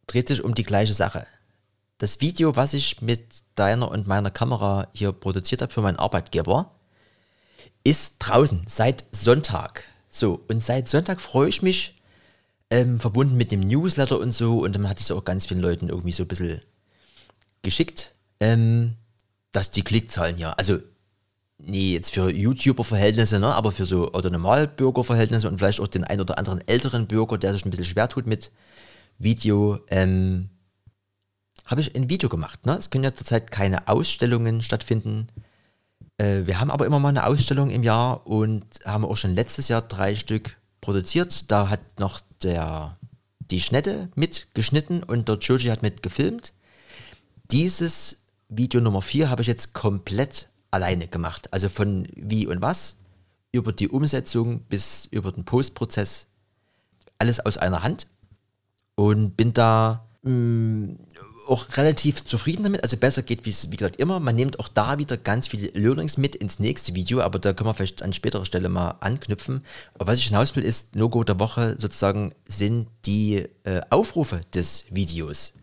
dreht sich um die gleiche Sache. Das Video, was ich mit deiner und meiner Kamera hier produziert habe für meinen Arbeitgeber, ist draußen seit Sonntag. So, und seit Sonntag freue ich mich, ähm, verbunden mit dem Newsletter und so, und dann hatte ich es auch ganz vielen Leuten irgendwie so ein bisschen geschickt, ähm, dass die Klickzahlen hier, also nee, jetzt für YouTuber-Verhältnisse, ne, aber für so oder Normalbürger-Verhältnisse und vielleicht auch den ein oder anderen älteren Bürger, der sich ein bisschen schwer tut mit Video, ähm, habe ich ein Video gemacht. Ne? Es können ja zurzeit keine Ausstellungen stattfinden. Äh, wir haben aber immer mal eine Ausstellung im Jahr und haben auch schon letztes Jahr drei Stück produziert. Da hat noch der die Schnette mitgeschnitten und der Joji hat mit gefilmt. Dieses Video Nummer 4 habe ich jetzt komplett alleine gemacht. Also von wie und was über die Umsetzung bis über den Postprozess. Alles aus einer Hand. Und bin da mm, auch relativ zufrieden damit. Also besser geht, wie, wie gesagt, immer. Man nimmt auch da wieder ganz viele Learnings mit ins nächste Video, aber da können wir vielleicht an späterer Stelle mal anknüpfen. Aber was ich hinaus will, ist, No-Go der Woche sozusagen sind die äh, Aufrufe des Videos.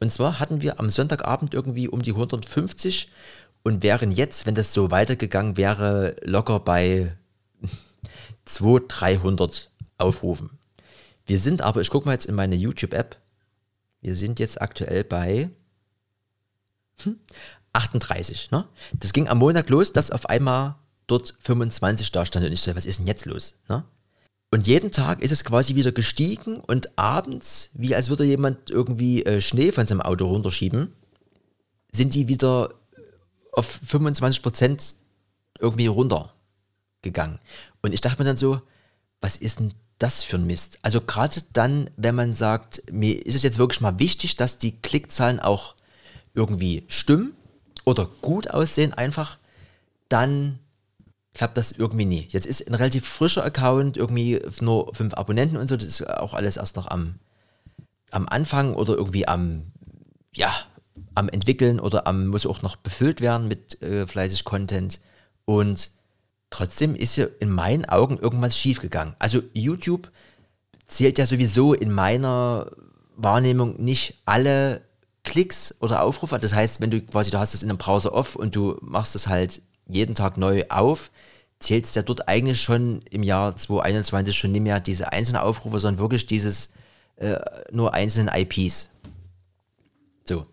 Und zwar hatten wir am Sonntagabend irgendwie um die 150 und wären jetzt, wenn das so weitergegangen wäre, locker bei 200, 300 Aufrufen. Wir sind aber, ich gucke mal jetzt in meine YouTube-App, wir sind jetzt aktuell bei 38. Hm, ne? Das ging am Montag los, dass auf einmal dort 25 da stand und ich so, was ist denn jetzt los? Ne? Und jeden Tag ist es quasi wieder gestiegen und abends, wie als würde jemand irgendwie äh, Schnee von seinem Auto runterschieben, sind die wieder auf 25% irgendwie runtergegangen. Und ich dachte mir dann so, was ist denn das für ein Mist? Also gerade dann, wenn man sagt, mir ist es jetzt wirklich mal wichtig, dass die Klickzahlen auch irgendwie stimmen oder gut aussehen einfach, dann klappt das irgendwie nie. Jetzt ist ein relativ frischer Account, irgendwie nur fünf Abonnenten und so, das ist auch alles erst noch am, am Anfang oder irgendwie am, ja, am entwickeln oder am, muss auch noch befüllt werden mit äh, fleißig Content. Und trotzdem ist ja in meinen Augen irgendwas schiefgegangen. Also YouTube zählt ja sowieso in meiner Wahrnehmung nicht alle Klicks oder Aufrufe. Das heißt, wenn du quasi, du hast es in einem Browser off und du machst es halt jeden Tag neu auf, zählt es ja dort eigentlich schon im Jahr 2021 schon nicht mehr diese einzelnen Aufrufe, sondern wirklich dieses äh, nur einzelnen IPs. So.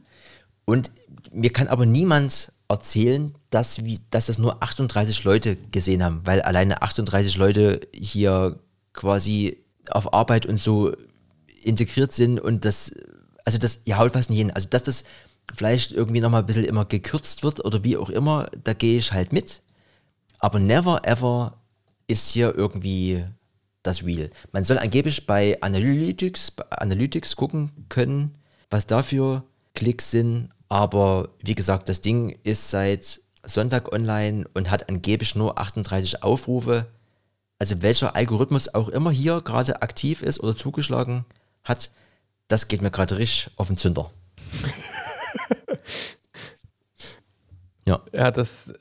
Und mir kann aber niemand erzählen, dass, wie, dass das nur 38 Leute gesehen haben, weil alleine 38 Leute hier quasi auf Arbeit und so integriert sind und das, also das, ihr haut was nicht hin. Also, dass das vielleicht irgendwie nochmal ein bisschen immer gekürzt wird oder wie auch immer, da gehe ich halt mit. Aber never ever ist hier irgendwie das Real. Man soll angeblich bei Analytics, bei Analytics gucken können, was dafür Klicks sind. Aber wie gesagt, das Ding ist seit Sonntag online und hat angeblich nur 38 Aufrufe. Also welcher Algorithmus auch immer hier gerade aktiv ist oder zugeschlagen hat, das geht mir gerade richtig auf den Zünder. ja. Ja, das,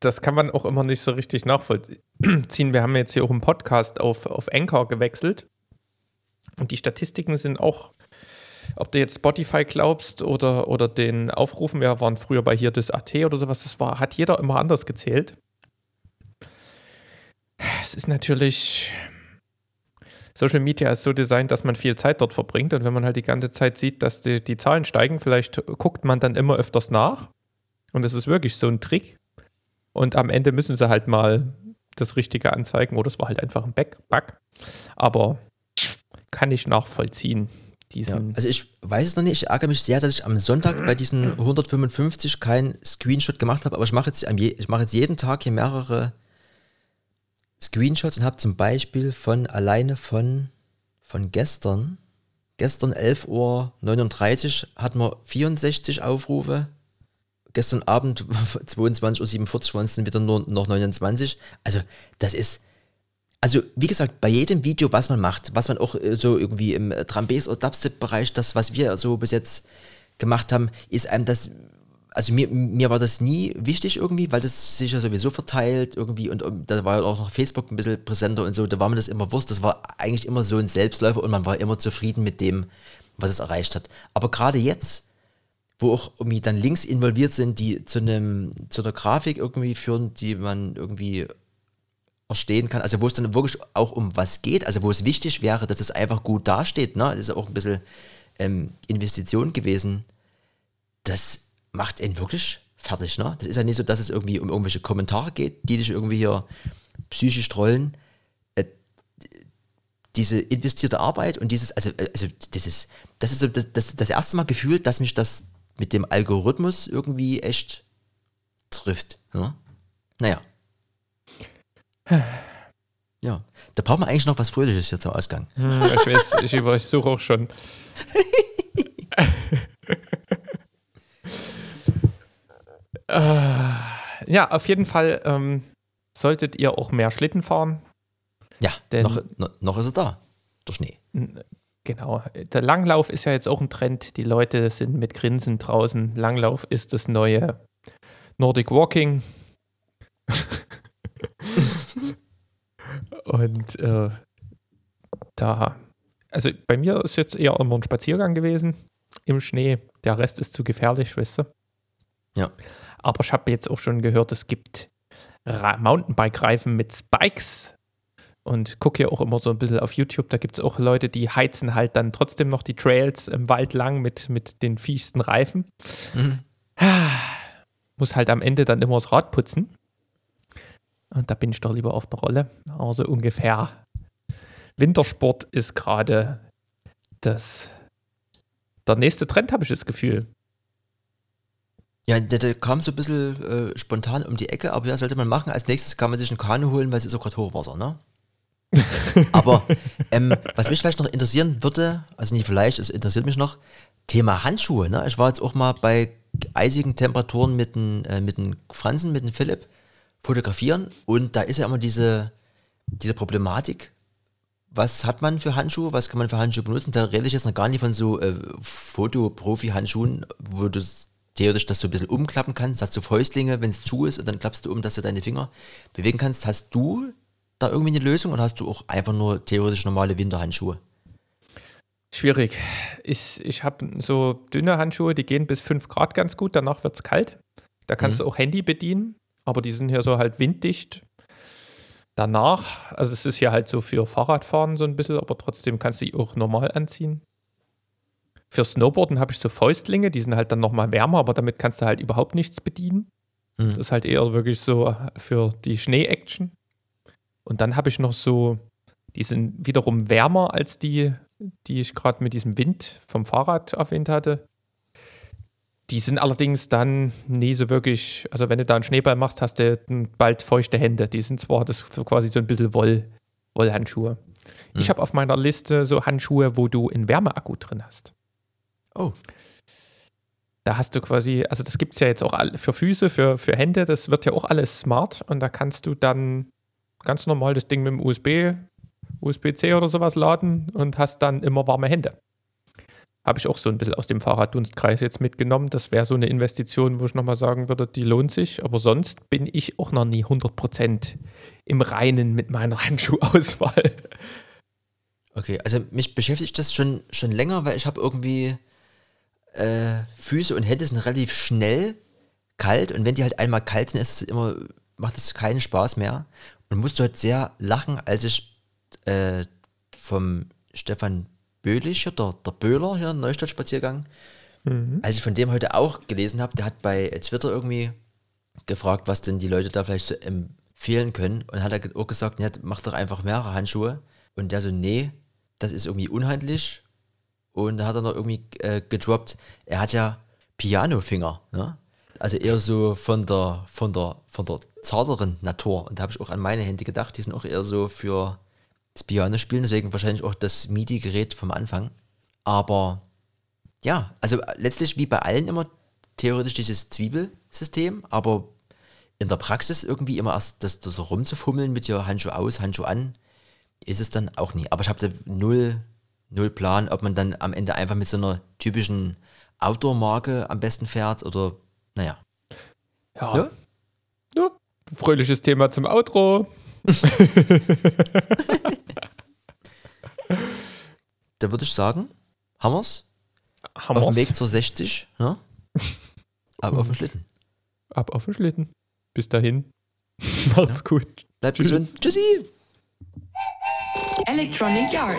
das kann man auch immer nicht so richtig nachvollziehen. Wir haben jetzt hier auch im Podcast auf, auf Anchor gewechselt. Und die Statistiken sind auch, ob du jetzt Spotify glaubst oder, oder den Aufrufen, wir waren früher bei hier das AT oder sowas, das war, hat jeder immer anders gezählt. Es ist natürlich, Social Media ist so designt, dass man viel Zeit dort verbringt und wenn man halt die ganze Zeit sieht, dass die, die Zahlen steigen, vielleicht guckt man dann immer öfters nach. Und das ist wirklich so ein Trick. Und am Ende müssen sie halt mal das Richtige anzeigen oder es war halt einfach ein Bug. Aber kann ich nachvollziehen. Diesen ja, also ich weiß es noch nicht, ich ärgere mich sehr, dass ich am Sonntag bei diesen 155 keinen Screenshot gemacht habe, aber ich mache jetzt, ich mache jetzt jeden Tag hier mehrere Screenshots und habe zum Beispiel von alleine von, von gestern, gestern 11.39 Uhr hatten wir 64 Aufrufe, gestern Abend 22.47 Uhr waren es dann wieder nur noch 29. Also, das ist. Also, wie gesagt, bei jedem Video, was man macht, was man auch äh, so irgendwie im Trambes- oder Dubstep-Bereich, das, was wir so bis jetzt gemacht haben, ist einem das. Also mir, mir war das nie wichtig irgendwie, weil das sich ja sowieso verteilt irgendwie und, und da war ja auch noch Facebook ein bisschen präsenter und so, da war mir das immer wurscht, das war eigentlich immer so ein Selbstläufer und man war immer zufrieden mit dem, was es erreicht hat. Aber gerade jetzt, wo auch irgendwie dann Links involviert sind, die zu einem, zu einer Grafik irgendwie führen, die man irgendwie verstehen kann. Also wo es dann wirklich auch um was geht, also wo es wichtig wäre, dass es einfach gut dasteht. Ne? Das ist auch ein bisschen ähm, Investition gewesen. Das macht ihn wirklich fertig. Ne? Das ist ja nicht so, dass es irgendwie um irgendwelche Kommentare geht, die dich irgendwie hier psychisch trollen. Äh, diese investierte Arbeit und dieses, also, also das ist, das ist so das, das, das erste Mal gefühlt, dass mich das mit dem Algorithmus irgendwie echt trifft. Ne? Naja. Ja, da braucht man eigentlich noch was Fröhliches hier zum Ausgang. Hm, ich weiß, ich, ich suche auch schon. äh, ja, auf jeden Fall ähm, solltet ihr auch mehr Schlitten fahren. Ja, denn noch, noch ist er da, der Schnee. Genau. Der Langlauf ist ja jetzt auch ein Trend. Die Leute sind mit Grinsen draußen. Langlauf ist das neue Nordic Walking. Und äh, da, also bei mir ist jetzt eher immer ein Spaziergang gewesen im Schnee. Der Rest ist zu gefährlich, weißt du? Ja. Aber ich habe jetzt auch schon gehört, es gibt Mountainbike-Reifen mit Spikes. Und gucke ja auch immer so ein bisschen auf YouTube. Da gibt es auch Leute, die heizen halt dann trotzdem noch die Trails im Wald lang mit, mit den fiessten Reifen. Mhm. Muss halt am Ende dann immer das Rad putzen. Und da bin ich doch lieber auf der Rolle. Also ungefähr. Wintersport ist gerade das. Der nächste Trend, habe ich das Gefühl. Ja, der, der, kam so ein bisschen äh, spontan um die Ecke, aber ja, sollte man machen. Als nächstes kann man sich einen Kanu holen, weil es ist auch gerade Hochwasser, ne? aber ähm, was mich vielleicht noch interessieren würde, also nicht vielleicht, es interessiert mich noch, Thema Handschuhe. Ne? Ich war jetzt auch mal bei eisigen Temperaturen mit den, äh, mit den Franzen, mit dem Philipp fotografieren und da ist ja immer diese, diese Problematik, was hat man für Handschuhe, was kann man für Handschuhe benutzen. Da rede ich jetzt noch gar nicht von so äh, Fotoprofi-Handschuhen, wo du theoretisch das so ein bisschen umklappen kannst, hast du Fäustlinge, wenn es zu ist und dann klappst du um, dass du deine Finger bewegen kannst. Hast du da irgendwie eine Lösung oder hast du auch einfach nur theoretisch normale Winterhandschuhe? Schwierig. Ich, ich habe so dünne Handschuhe, die gehen bis 5 Grad ganz gut, danach wird es kalt. Da kannst mhm. du auch Handy bedienen aber die sind hier so halt winddicht. Danach, also es ist hier halt so für Fahrradfahren so ein bisschen, aber trotzdem kannst du die auch normal anziehen. Für Snowboarden habe ich so Fäustlinge, die sind halt dann nochmal wärmer, aber damit kannst du halt überhaupt nichts bedienen. Mhm. Das ist halt eher wirklich so für die Schnee-Action. Und dann habe ich noch so, die sind wiederum wärmer als die, die ich gerade mit diesem Wind vom Fahrrad erwähnt hatte. Die sind allerdings dann nie so wirklich, also wenn du da einen Schneeball machst, hast du bald feuchte Hände. Die sind zwar das quasi so ein bisschen Woll, Wollhandschuhe. Mhm. Ich habe auf meiner Liste so Handschuhe, wo du einen Wärmeakku drin hast. Oh. Da hast du quasi, also das gibt es ja jetzt auch für Füße, für, für Hände, das wird ja auch alles smart und da kannst du dann ganz normal das Ding mit dem USB, USB-C oder sowas laden und hast dann immer warme Hände habe ich auch so ein bisschen aus dem Fahrraddunstkreis jetzt mitgenommen. Das wäre so eine Investition, wo ich nochmal sagen würde, die lohnt sich. Aber sonst bin ich auch noch nie 100% im Reinen mit meiner Handschuhauswahl. Okay, also mich beschäftigt das schon, schon länger, weil ich habe irgendwie äh, Füße und Hände sind relativ schnell kalt und wenn die halt einmal kalt sind, ist es immer, macht es keinen Spaß mehr. Und musste halt sehr lachen, als ich äh, vom Stefan Böhlicher, der, der Böhler hier, Neustadt-Spaziergang, mhm. als ich von dem heute auch gelesen habe, der hat bei Twitter irgendwie gefragt, was denn die Leute da vielleicht so empfehlen können und hat er auch gesagt, ja, mach doch einfach mehrere Handschuhe. Und der so, nee, das ist irgendwie unhandlich. Und da hat er noch irgendwie äh, gedroppt, er hat ja Pianofinger, ne? Also eher so von der, von der, von der zarteren Natur. Und da habe ich auch an meine Hände gedacht, die sind auch eher so für das Piano spielen, deswegen wahrscheinlich auch das MIDI-Gerät vom Anfang. Aber ja, also letztlich wie bei allen immer theoretisch dieses Zwiebelsystem, aber in der Praxis irgendwie immer erst das, das rumzufummeln mit dir Handschuh aus, Handschuh an, ist es dann auch nie. Aber ich habe da null, null Plan, ob man dann am Ende einfach mit so einer typischen Outdoor-Marke am besten fährt oder naja. Ja. ja. ja. Fröhliches Thema zum Outro. da würde ich sagen, haben wir's? Auf dem Weg zur 60, ne? Ab auf den Schlitten. Ab auf den Schlitten. Bis dahin. Macht's gut. Bleibt Tschüss. gesund. Tschüssi. Electronic Yard.